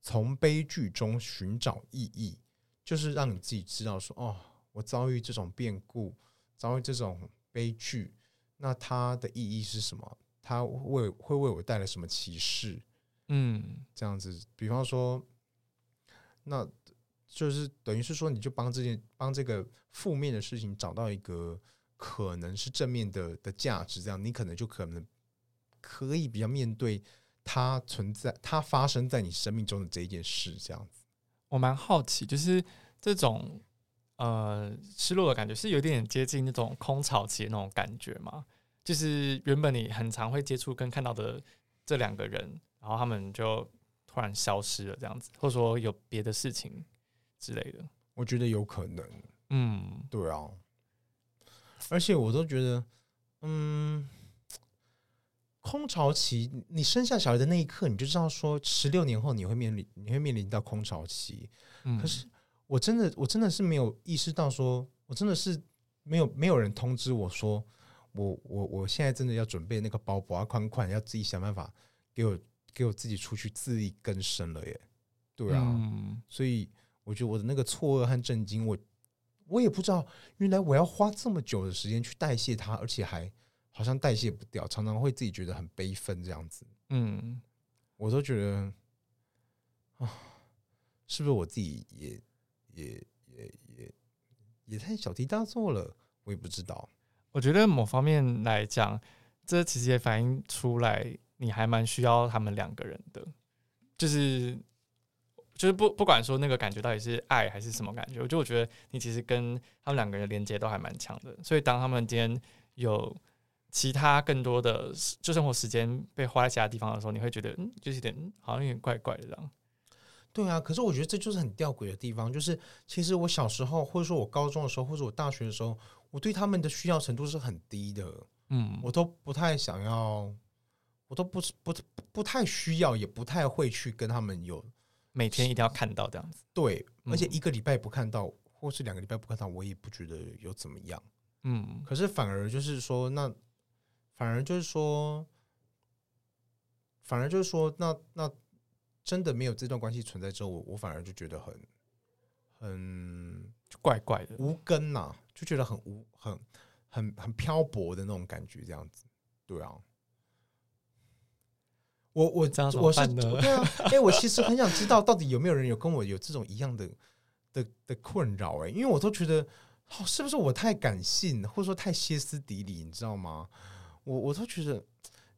S3: 从悲剧中寻找意义，就是让你自己知道说，哦，我遭遇这种变故，遭遇这种悲剧，那它的意义是什么？它为会为我带来什么启示？嗯，这样子，比方说，那就是等于是说，你就帮这件帮这个负面的事情找到一个可能是正面的的价值，这样你可能就可能可以比较面对。它存在，它发生在你生命中的这一件事，这样子。
S5: 我蛮好奇，就是这种呃失落的感觉，是有点接近那种空巢期那种感觉吗？就是原本你很常会接触跟看到的这两个人，然后他们就突然消失了，这样子，或者说有别的事情之类的。
S3: 我觉得有可能。
S5: 嗯，
S3: 对啊。而且我都觉得，嗯。空巢期，你生下小孩的那一刻，你就知道说，十六年后你会面临，你会面临到空巢期。嗯，可是我真的，我真的是没有意识到说，说我真的是没有没有人通知我说，我我我现在真的要准备那个包包啊，款款要自己想办法给我给我自己出去自力更生了耶。对啊，嗯，所以我觉得我的那个错愕和震惊，我我也不知道，原来我要花这么久的时间去代谢它，而且还。好像代谢不掉，常常会自己觉得很悲愤这样子。嗯，我都觉得啊，是不是我自己也也也也也太小题大做了？我也不知道。
S5: 我觉得某方面来讲，这其实也反映出来，你还蛮需要他们两个人的。就是就是不不管说那个感觉到底是爱还是什么感觉，我就我觉得你其实跟他们两个人连接都还蛮强的。所以当他们今天有其他更多的就生活时间被花在其他地方的时候，你会觉得嗯，就是有点好像有点怪怪的这样。
S3: 对啊，可是我觉得这就是很吊诡的地方，就是其实我小时候，或者说我高中的时候，或者我大学的时候，我对他们的需要程度是很低的。嗯，我都不太想要，我都不是不不不太需要，也不太会去跟他们有
S5: 每天一定要看到这样子。
S3: 对，而且一个礼拜不看到，或是两个礼拜不看到，我也不觉得有怎么样。嗯，可是反而就是说那。反而就是说，反而就是说，那那真的没有这段关系存在之后，我我反而就觉得很很
S5: 怪怪的，
S3: 无根呐，就觉得很无很很很漂泊的那种感觉，这样子，对啊。我我我是对啊，哎，我其实很想知道，到底有没有人有跟我有这种一样的的的困扰？哎，因为我都觉得，哦，是不是我太感性，或者说太歇斯底里，你知道吗？我我都觉得，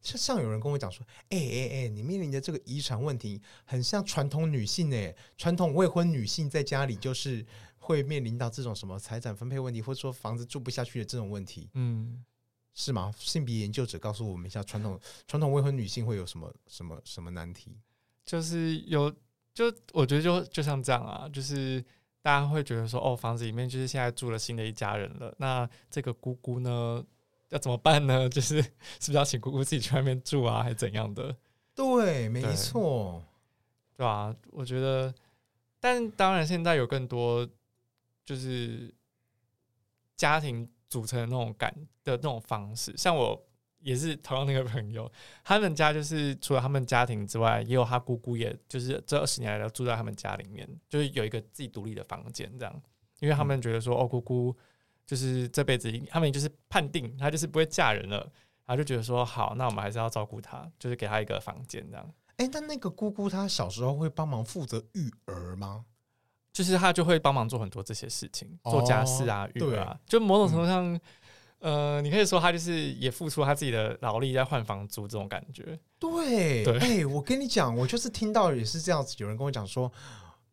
S3: 像像有人跟我讲说，哎哎哎，你面临的这个遗产问题，很像传统女性哎，传统未婚女性在家里就是会面临到这种什么财产分配问题，或者说房子住不下去的这种问题，嗯，是吗？性别研究者告诉我们一下，传统传统未婚女性会有什么什么什么难题？
S5: 就是有，就我觉得就就像这样啊，就是大家会觉得说，哦，房子里面就是现在住了新的一家人了，那这个姑姑呢？要怎么办呢？就是是不是要请姑姑自己去外面住啊，还是怎样的？
S3: 对，没错，
S5: 对吧？我觉得，但当然现在有更多就是家庭组成的那种感的那种方式。像我也是同样那个朋友，他们家就是除了他们家庭之外，也有他姑姑，也就是这二十年来都住在他们家里面，就是有一个自己独立的房间这样，因为他们觉得说，哦，姑姑。就是这辈子，他们就是判定她就是不会嫁人了，然后就觉得说好，那我们还是要照顾她，就是给她一个房间这样。
S3: 哎、欸，但那个姑姑她小时候会帮忙负责育儿吗？
S5: 就是他就会帮忙做很多这些事情，做家事啊、育儿啊，就某种程度上，嗯、呃，你可以说他就是也付出他自己的劳力在换房租这种感觉。
S3: 对，对，哎、欸，我跟你讲，我就是听到也是这样子，有人跟我讲说。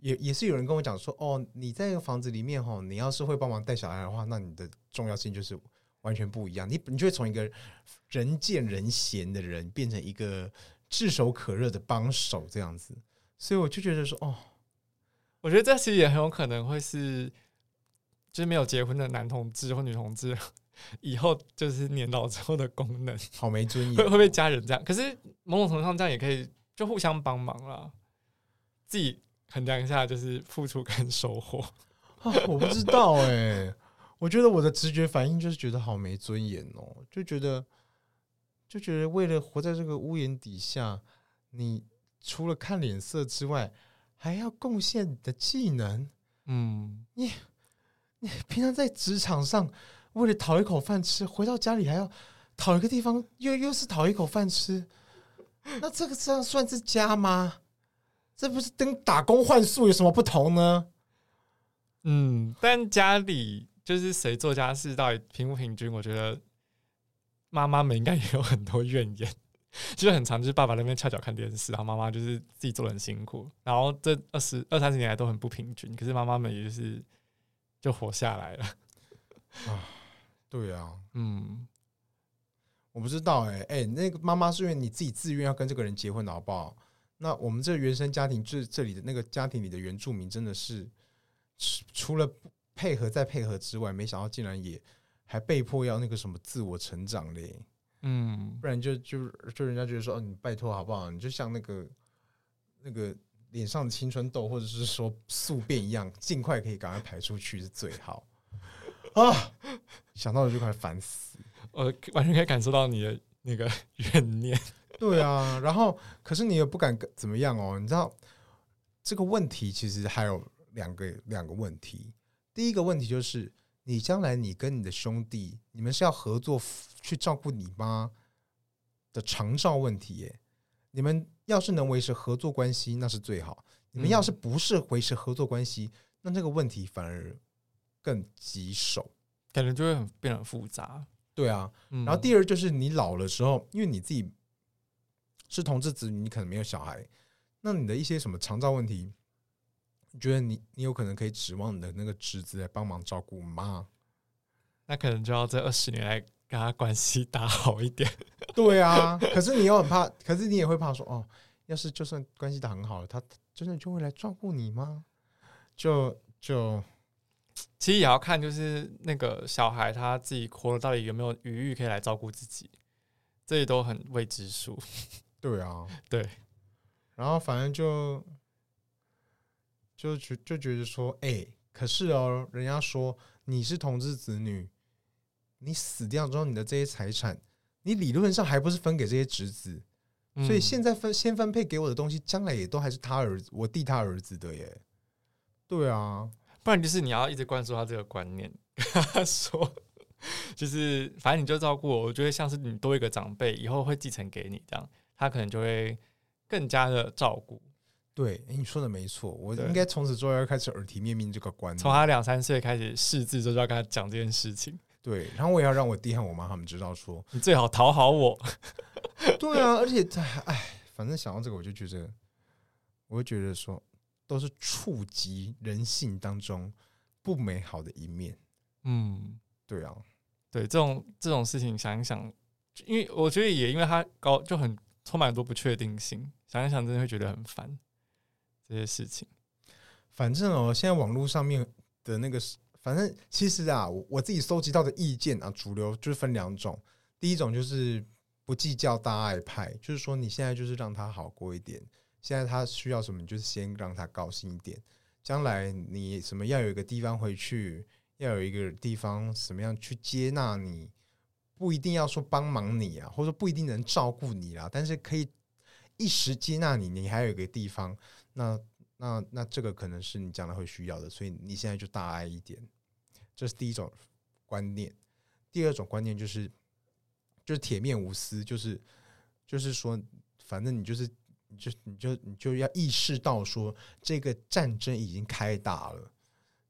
S3: 也也是有人跟我讲说，哦，你在一个房子里面哈，你要是会帮忙带小孩的话，那你的重要性就是完全不一样。你你就会从一个人见人嫌的人变成一个炙手可热的帮手这样子。所以我就觉得说，哦，
S5: 我觉得这其实也很有可能会是，就是没有结婚的男同志或女同志，以后就是年老之后的功能，
S3: 好没尊严，
S5: 会会被家人这样。可是某种程度上，这样也可以就互相帮忙啦，自己衡量一下，就是付出跟收获。
S3: 哦，我不知道哎、欸，我觉得我的直觉反应就是觉得好没尊严哦，就觉得就觉得为了活在这个屋檐底下，你。除了看脸色之外，还要贡献你的技能。
S5: 嗯，
S3: 你你平常在职场上为了讨一口饭吃，回到家里还要讨一个地方，又又是讨一口饭吃。那这个这样算是家吗？这不是跟打工换宿有什么不同呢？
S5: 嗯，但家里就是谁做家事到底平不平均？我觉得妈妈们应该也有很多怨言。就是很常，就是爸爸那边翘脚看电视，然后妈妈就是自己做的很辛苦，然后这二十二三十年来都很不平均，可是妈妈们也就是就活下来了。
S3: 啊，对啊，
S5: 嗯，
S3: 我不知道哎、欸、哎、欸，那个妈妈是因为你自己自愿要跟这个人结婚的好不好？那我们这原生家庭，这这里的那个家庭里的原住民，真的是除了配合再配合之外，没想到竟然也还被迫要那个什么自我成长嘞。
S5: 嗯，
S3: 不然就就就人家觉得说，哦，你拜托好不好？你就像那个那个脸上的青春痘，或者是说宿便一样，尽快可以赶快排出去是最好啊！想到了就快烦死，
S5: 我完全可以感受到你的那个 怨念。
S3: 对啊，然后可是你也不敢怎么样哦。你知道这个问题其实还有两个两个问题。第一个问题就是。你将来你跟你的兄弟，你们是要合作去照顾你妈的长照问题耶？你们要是能维持合作关系，那是最好；你们要是不是维持合作关系，那这个问题反而更棘手，
S5: 感觉就会很变得很复杂。
S3: 对啊，然后第二就是你老了时候，因为你自己是同志子女，你可能没有小孩，那你的一些什么长照问题。你觉得你你有可能可以指望你的那个侄子来帮忙照顾妈？
S5: 那可能就要这二十年来跟他关系打好一点。
S3: 对啊，可是你又很怕，可是你也会怕说哦，要是就算关系打很好了，他真的就会来照顾你吗？就就
S5: 其实也要看，就是那个小孩他自己活了到底有没有余裕可以来照顾自己，这些都很未知数。
S3: 对啊，
S5: 对，
S3: 然后反正就。就觉就觉得说，哎、欸，可是哦，人家说你是同志子女，你死掉之后，你的这些财产，你理论上还不是分给这些侄子，嗯、所以现在分先分配给我的东西，将来也都还是他儿子，我弟他儿子的耶。对啊，
S5: 不然就是你要一直灌输他这个观念，跟 他说，就是反正你就照顾我，我觉得像是你多一个长辈，以后会继承给你这样，他可能就会更加的照顾。
S3: 对，哎，你说的没错，我应该从此之后要开始耳提面命这个观念。
S5: 从他两三岁开始识字，就要跟他讲这件事情。
S3: 对，然后我也要让我弟和我妈他们知道说，
S5: 你最好讨好我。
S3: 对啊，而且哎，反正想到这个，我就觉得，我就觉得说，都是触及人性当中不美好的一面。
S5: 嗯，对
S3: 啊，
S5: 对这种这种事情，想一想，因为我觉得也因为他高，就很充满很多不确定性，想一想，真的会觉得很烦。这些事情，
S3: 反正哦，现在网络上面的那个，反正其实啊，我自己收集到的意见啊，主流就是分两种。第一种就是不计较大爱派，就是说你现在就是让他好过一点，现在他需要什么，就是先让他高兴一点。将来你什么要有一个地方回去，要有一个地方什么样去接纳你，不一定要说帮忙你啊，或者说不一定能照顾你啦，但是可以一时接纳你，你还有一个地方。那那那这个可能是你将来会需要的，所以你现在就大爱一点，这是第一种观念。第二种观念就是就是铁面无私，就是就是说，反正你就是你就你就你就要意识到说，这个战争已经开打了，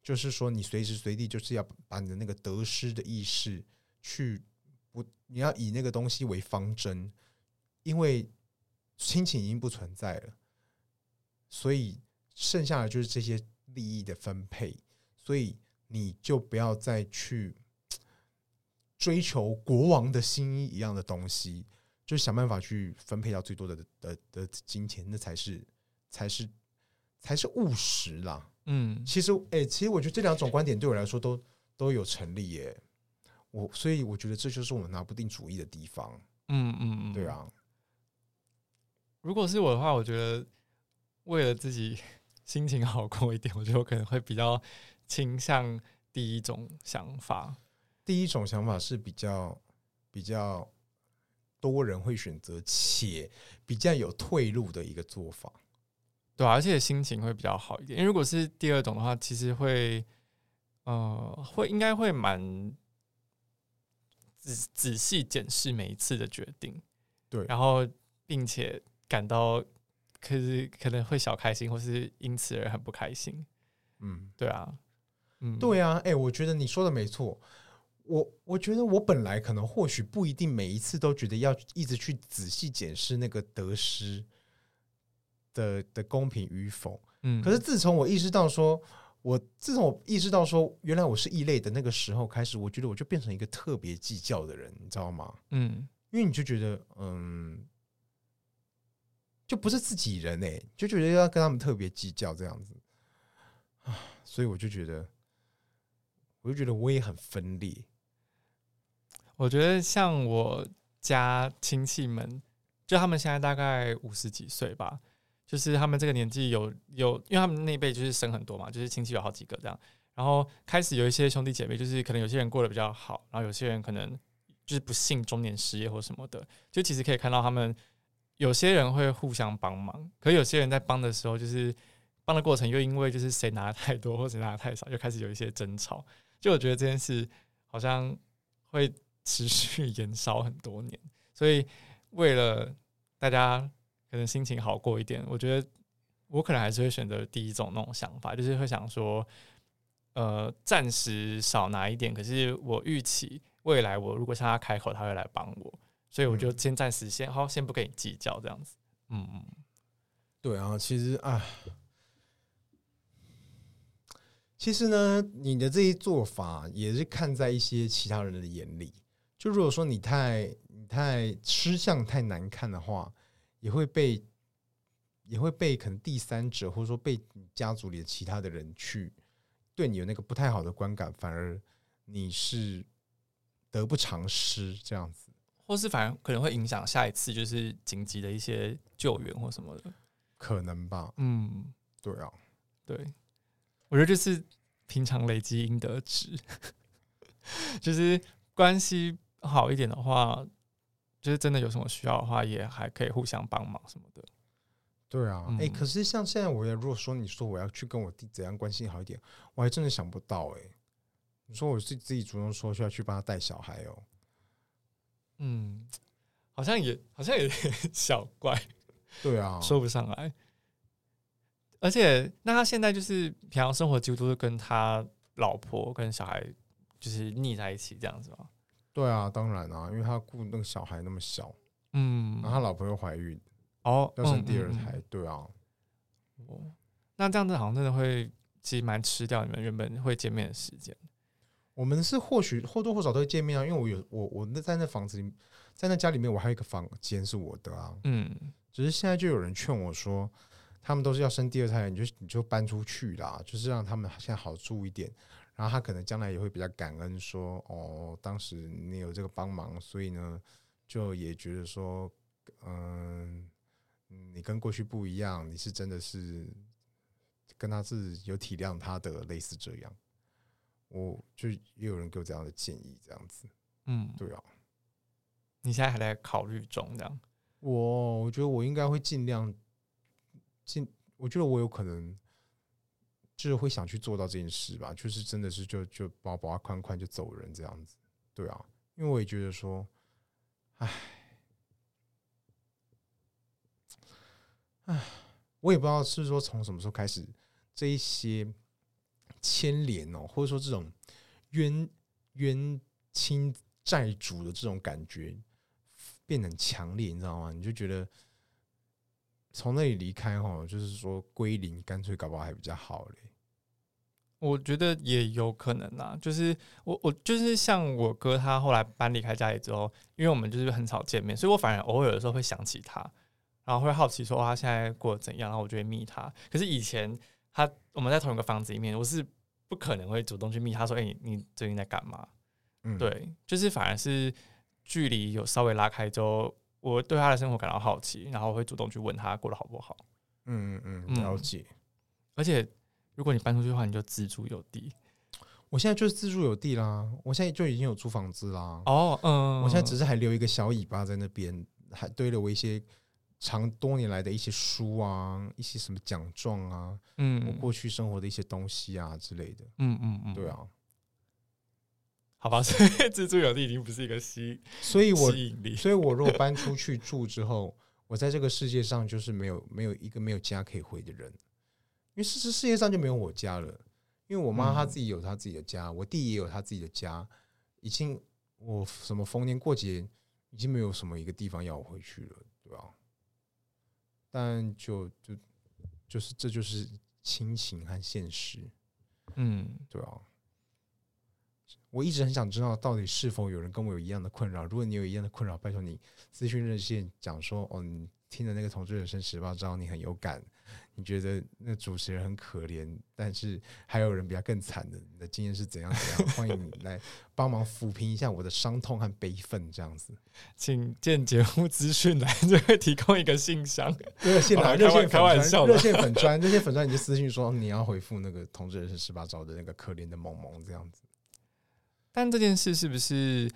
S3: 就是说你随时随地就是要把你的那个得失的意识去不，你要以那个东西为方针，因为亲情已经不存在了。所以剩下的就是这些利益的分配，所以你就不要再去追求国王的新衣一样的东西，就想办法去分配到最多的的的金钱，那才是才是才是务实啦。
S5: 嗯，
S3: 其实，哎、欸，其实我觉得这两种观点对我来说都都有成立耶。我所以我觉得这就是我们拿不定主意的地方。
S5: 嗯嗯嗯，
S3: 对啊。
S5: 如果是我的话，我觉得为了自己 心情好过一点，我觉得我可能会比较倾向第一种想法。
S3: 第一种想法是比较比较多人会选择且比较有退路的一个做法，
S5: 对啊，而且心情会比较好一点。因为如果是第二种的话，其实会呃会应该会蛮仔仔细检视每一次的决定，
S3: 对，
S5: 然后并且。感到可是可能会小开心，或是因此而很不开心。嗯，对啊，
S3: 嗯，对啊。哎、欸，我觉得你说的没错。我我觉得我本来可能或许不一定每一次都觉得要一直去仔细检视那个得失的的公平与否。嗯，可是自从我意识到说，我自从我意识到说，原来我是异类的那个时候开始，我觉得我就变成一个特别计较的人，你知道吗？嗯，因为你就觉得，嗯。就不是自己人哎、就觉得要跟他们特别计较这样子啊，所以我就觉得，我就觉得我也很分裂。
S5: 我觉得像我家亲戚们，就他们现在大概五十几岁吧，就是他们这个年纪有有，因为他们那一辈就是生很多嘛，就是亲戚有好几个这样，然后开始有一些兄弟姐妹，就是可能有些人过得比较好，然后有些人可能就是不幸中年失业或什么的，就其实可以看到他们。有些人会互相帮忙，可有些人在帮的时候，就是帮的过程又因为就是谁拿的太多或谁拿的太少，就开始有一些争吵。就我觉得这件事好像会持续延烧很多年，所以为了大家可能心情好过一点，我觉得我可能还是会选择第一种那种想法，就是会想说，呃，暂时少拿一点，可是我预期未来我如果向他开口，他会来帮我。所以我就先暂时先好，先不跟你计较这样子。嗯嗯，
S3: 对啊，其实啊，其实呢，你的这些做法也是看在一些其他人的眼里。就如果说你太你太吃相太难看的话，也会被也会被可能第三者或者说被你家族里的其他的人去对你有那个不太好的观感，反而你是得不偿失这样子。
S5: 或是反而可能会影响下一次就是紧急的一些救援或什么的，
S3: 可能吧。
S5: 嗯，
S3: 对啊，
S5: 对，我觉得就是平常累积应得值，就是关系好一点的话，就是真的有什么需要的话，也还可以互相帮忙什么的。
S3: 对啊，哎、嗯欸，可是像现在，我要如果说你说我要去跟我弟怎样关系好一点，我还真的想不到哎、欸。你说我是自己主动说需要去帮他带小孩哦、喔。
S5: 嗯，好像也好像有点 小怪，
S3: 对啊，
S5: 说不上来。而且，那他现在就是平常生活几乎都是跟他老婆跟小孩就是腻在一起这样子吗？
S3: 对啊，当然啊，因为他顾那个小孩那么小，
S5: 嗯，
S3: 然后他老婆又怀孕，
S5: 哦，
S3: 要生第二胎，
S5: 嗯、
S3: 对啊。
S5: 哦，那这样子好像真的会其实蛮吃掉你们原本会见面的时间。
S3: 我们是或许或多或少都会见面啊，因为我有我我那在那房子里，在那家里面，我还有一个房间是我的啊。嗯，只是现在就有人劝我说，他们都是要生第二胎，你就你就搬出去啦，就是让他们现在好住一点。然后他可能将来也会比较感恩说，哦，当时你有这个帮忙，所以呢，就也觉得说，嗯，你跟过去不一样，你是真的是跟他是有体谅他的，类似这样。我就也有人给我这样的建议，这样子，嗯，对啊，
S5: 你现在还在考虑中，这样，
S3: 我我觉得我应该会尽量尽，我觉得我有可能就是会想去做到这件事吧，就是真的是就就把把它宽宽就走人这样子，对啊，因为我也觉得说，唉，唉，我也不知道是说从什么时候开始这一些。牵连哦，或者说这种冤冤亲债主的这种感觉变得很强烈，你知道吗？你就觉得从那里离开哈，就是说归零，干脆搞不好还比较好嘞。
S5: 我觉得也有可能啊，就是我我就是像我哥他后来搬离开家里之后，因为我们就是很少见面，所以我反而偶尔的时候会想起他，然后会好奇说他现在过得怎样，然后我就会密他。可是以前他我们在同一个房子里面，我是不可能会主动去密他说，哎、欸，你最近在干嘛？嗯，对，就是反而是距离有稍微拉开之后，我对他的生活感到好奇，然后会主动去问他过得好不好。
S3: 嗯嗯嗯，了解。
S5: 而且如果你搬出去的话，你就自住有地。
S3: 我现在就是自住有地啦，我现在就已经有租房子啦。
S5: 哦，嗯，
S3: 我现在只是还留一个小尾巴在那边，还堆了我一些长多年来的一些书啊，一些什么奖状啊，嗯，我过去生活的一些东西啊之类的。
S5: 嗯嗯嗯，
S3: 对啊。
S5: 好吧，所以自住有地已经不是一个吸，
S3: 所以我
S5: 吸引力。
S3: 所以我如果搬出去住之后，我在这个世界上就是没有没有一个没有家可以回的人，因为事实世界上就没有我家了。因为我妈她自己有她自己的家，嗯、我弟也有他自己的家，已经我什么逢年过节已经没有什么一个地方要我回去了，对吧？但就就就是这就是亲情和现实，
S5: 嗯，
S3: 对啊。我一直很想知道，到底是否有人跟我有一样的困扰？如果你有一样的困扰，拜托你咨询热线讲说，哦，你听了那个同志人生十八招，你很有感。你觉得那主持人很可怜，但是还有人比他更惨的，你的经验是怎样？怎样？欢迎你来帮忙抚平一下我的伤痛和悲愤，这样子。
S5: 请见节目资讯栏就会提供一个信箱，
S3: 热线来热线开玩笑，热线粉专，热线粉专你就私信说你要回复那个同志人生十八招的那个可怜的萌萌这样子。
S5: 但这件事是不是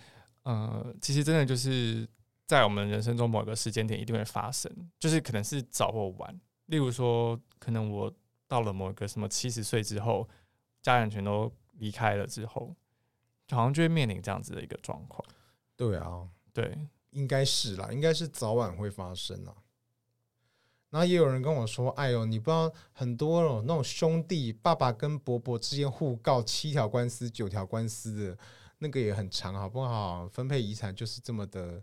S5: 呃，其实真的就是在我们人生中某个时间点一定会发生，就是可能是早或晚。例如说，可能我到了某个什么七十岁之后，家人全都离开了之后，好像就会面临这样子的一个状况。
S3: 对啊，
S5: 对，
S3: 应该是啦，应该是早晚会发生啦。然后也有人跟我说：“哎呦，你不知道很多那种兄弟，爸爸跟伯伯之间互告七条官司、九条官司的，那个也很长，好不好？分配遗产就是这么的，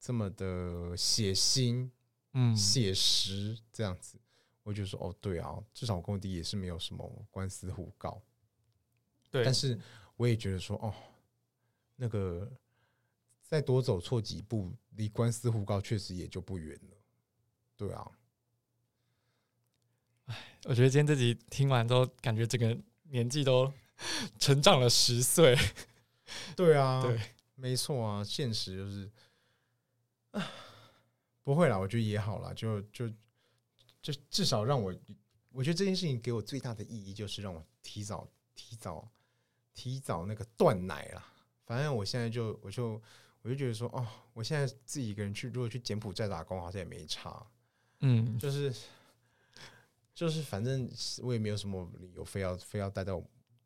S3: 这么的血腥。”嗯，写实这样子，我就说哦，对啊，至少我跟我弟也是没有什么官司互告，
S5: 对。
S3: 但是我也觉得说哦，那个再多走错几步，离官司互告确实也就不远了，对啊。
S5: 哎，我觉得今天这集听完之后，感觉这个年纪都成长了十岁。
S3: 对啊，
S5: 对，
S3: 没错啊，现实就是 不会啦，我觉得也好啦，就就就至少让我，我觉得这件事情给我最大的意义就是让我提早、提早、提早那个断奶啦。反正我现在就我就我就觉得说，哦，我现在自己一个人去，如果去柬埔寨打工，好像也没差。
S5: 嗯，
S3: 就是 就是，反正我也没有什么理由非要非要待到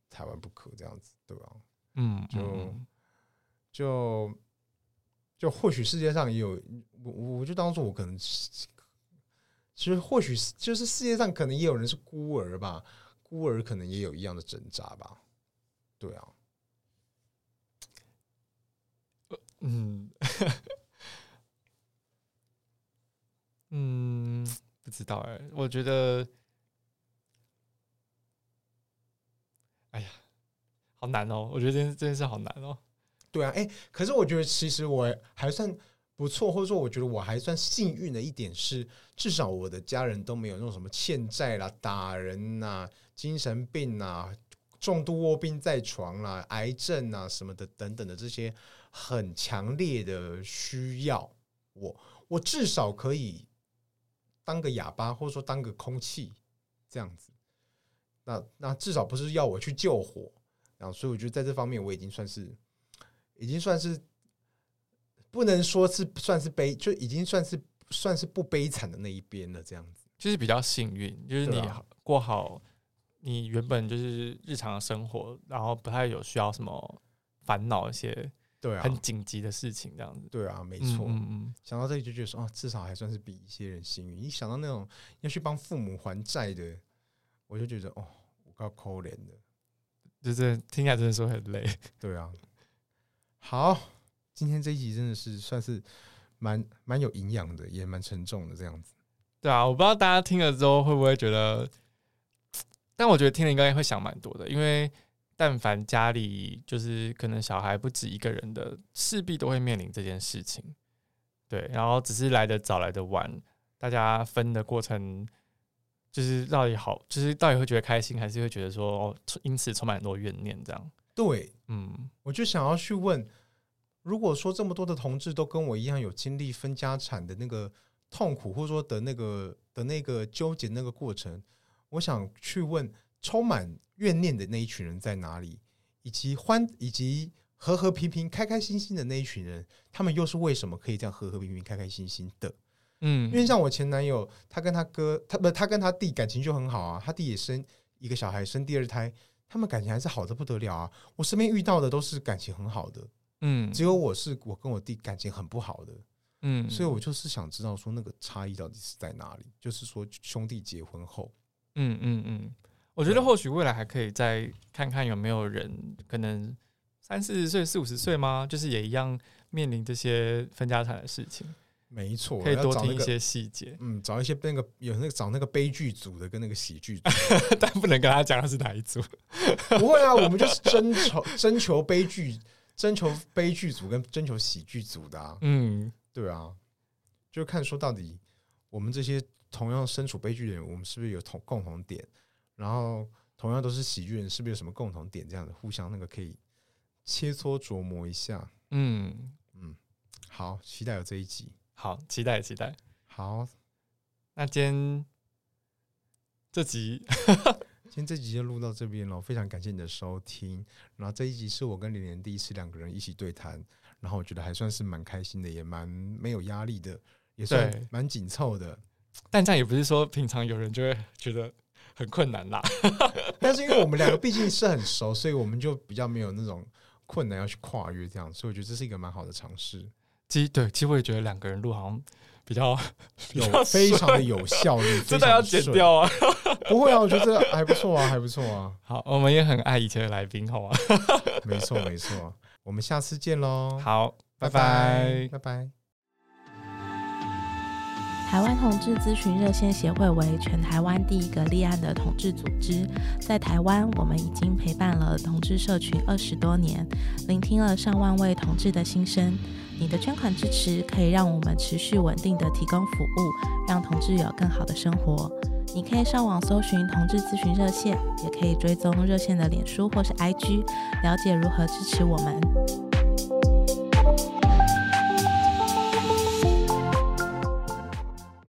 S3: 台湾不可，这样子，对吧？
S5: 嗯，
S3: 就就。就或许世界上也有我，我就当做我可能，其实或许就是世界上可能也有人是孤儿吧，孤儿可能也有一样的挣扎吧，对啊，
S5: 嗯，嗯，不知道哎，我觉得，哎呀，好难哦，我觉得这件这件事好难哦。
S3: 对啊，哎，可是我觉得其实我还算不错，或者说我觉得我还算幸运的一点是，至少我的家人都没有那种什么欠债啦、打人呐、精神病呐、重度卧病在床啦、癌症啊什么的等等的这些很强烈的需要，我我至少可以当个哑巴，或者说当个空气这样子。那那至少不是要我去救火，然后所以我觉得在这方面我已经算是。已经算是不能说是算是悲，就已经算是算是不悲惨的那一边了。这样子
S5: 就是比较幸运，就是你过好你原本就是日常的生活，然后不太有需要什么烦恼一些对啊很紧急的事情这样子。
S3: 对啊，没错。嗯嗯，想到这里就觉得说啊，至少还算是比一些人幸运。一想到那种要去帮父母还债的，我就觉得哦，我够可怜的，
S5: 就是听起来真的说很累。
S3: 对啊。好，今天这一集真的是算是蛮蛮有营养的，也蛮沉重的这样子。
S5: 对啊，我不知道大家听了之后会不会觉得，但我觉得听了应该会想蛮多的，因为但凡家里就是可能小孩不止一个人的，势必都会面临这件事情。对，然后只是来的早来的晚，大家分的过程，就是到底好，就是到底会觉得开心，还是会觉得说哦，因此充满很多怨念这样？
S3: 对，
S5: 嗯，
S3: 我就想要去问，如果说这么多的同志都跟我一样有经历分家产的那个痛苦，或者说的那个的那个纠结那个过程，我想去问，充满怨念的那一群人在哪里，以及欢以及和和平平、开开心心的那一群人，他们又是为什么可以这样和和平平、开开心心的？
S5: 嗯，
S3: 因为像我前男友，他跟他哥，他不，他跟他弟感情就很好啊，他弟也生一个小孩，生第二胎。他们感情还是好的不得了啊！我身边遇到的都是感情很好的，嗯，只有我是我跟我弟感情很不好的，嗯，所以我就是想知道说那个差异到底是在哪里？就是说兄弟结婚后，
S5: 嗯嗯嗯，我觉得或许未来还可以再看看有没有人可能三四十岁、四五十岁吗？就是也一样面临这些分家产的事情。
S3: 没错，
S5: 可以多听一些细节。
S3: 嗯，找一些那个有那个找那个悲剧组的跟那个喜剧组，
S5: 但不能跟他讲他是哪一组。
S3: 不会啊，我们就是征求征求悲剧，征求悲剧组跟征求喜剧组的啊。嗯，对啊，就看说到底我们这些同样身处悲剧的人，我们是不是有同共同点？然后同样都是喜剧人，是不是有什么共同点？这样的互相那个可以切磋琢磨一下。嗯嗯，好，期待有这一集。
S5: 好，期待期待。
S3: 好，
S5: 那今天这集，
S3: 今天这集就录到这边了。非常感谢你的收听。然后这一集是我跟连连第一次两个人一起对谈，然后我觉得还算是蛮开心的，也蛮没有压力的，也算蛮紧凑的。
S5: 但这样也不是说平常有人就会觉得很困难啦。
S3: 但是因为我们两个毕竟是很熟，所以我们就比较没有那种困难要去跨越这样，所以我觉得这是一个蛮好的尝试。
S5: 其实对，其实我也觉得两个人录好像比较
S3: 有 非常的有效率，
S5: 真的要剪掉啊？
S3: 不会啊，我觉得还不错啊，还不错啊。
S5: 好，我们也很爱以前的来宾，好吗？
S3: 没错，没错。我们下次见喽。
S5: 好，拜拜，
S3: 拜拜。
S1: 台湾同志咨询热线协会为全台湾第一个立案的同志组织，在台湾，我们已经陪伴了同志社群二十多年，聆听了上万位同志的心声。你的捐款支持可以让我们持续稳定的提供服务，让同志有更好的生活。你可以上网搜寻同志咨询热线，也可以追踪热线的脸书或是 IG，了解如何支持我们。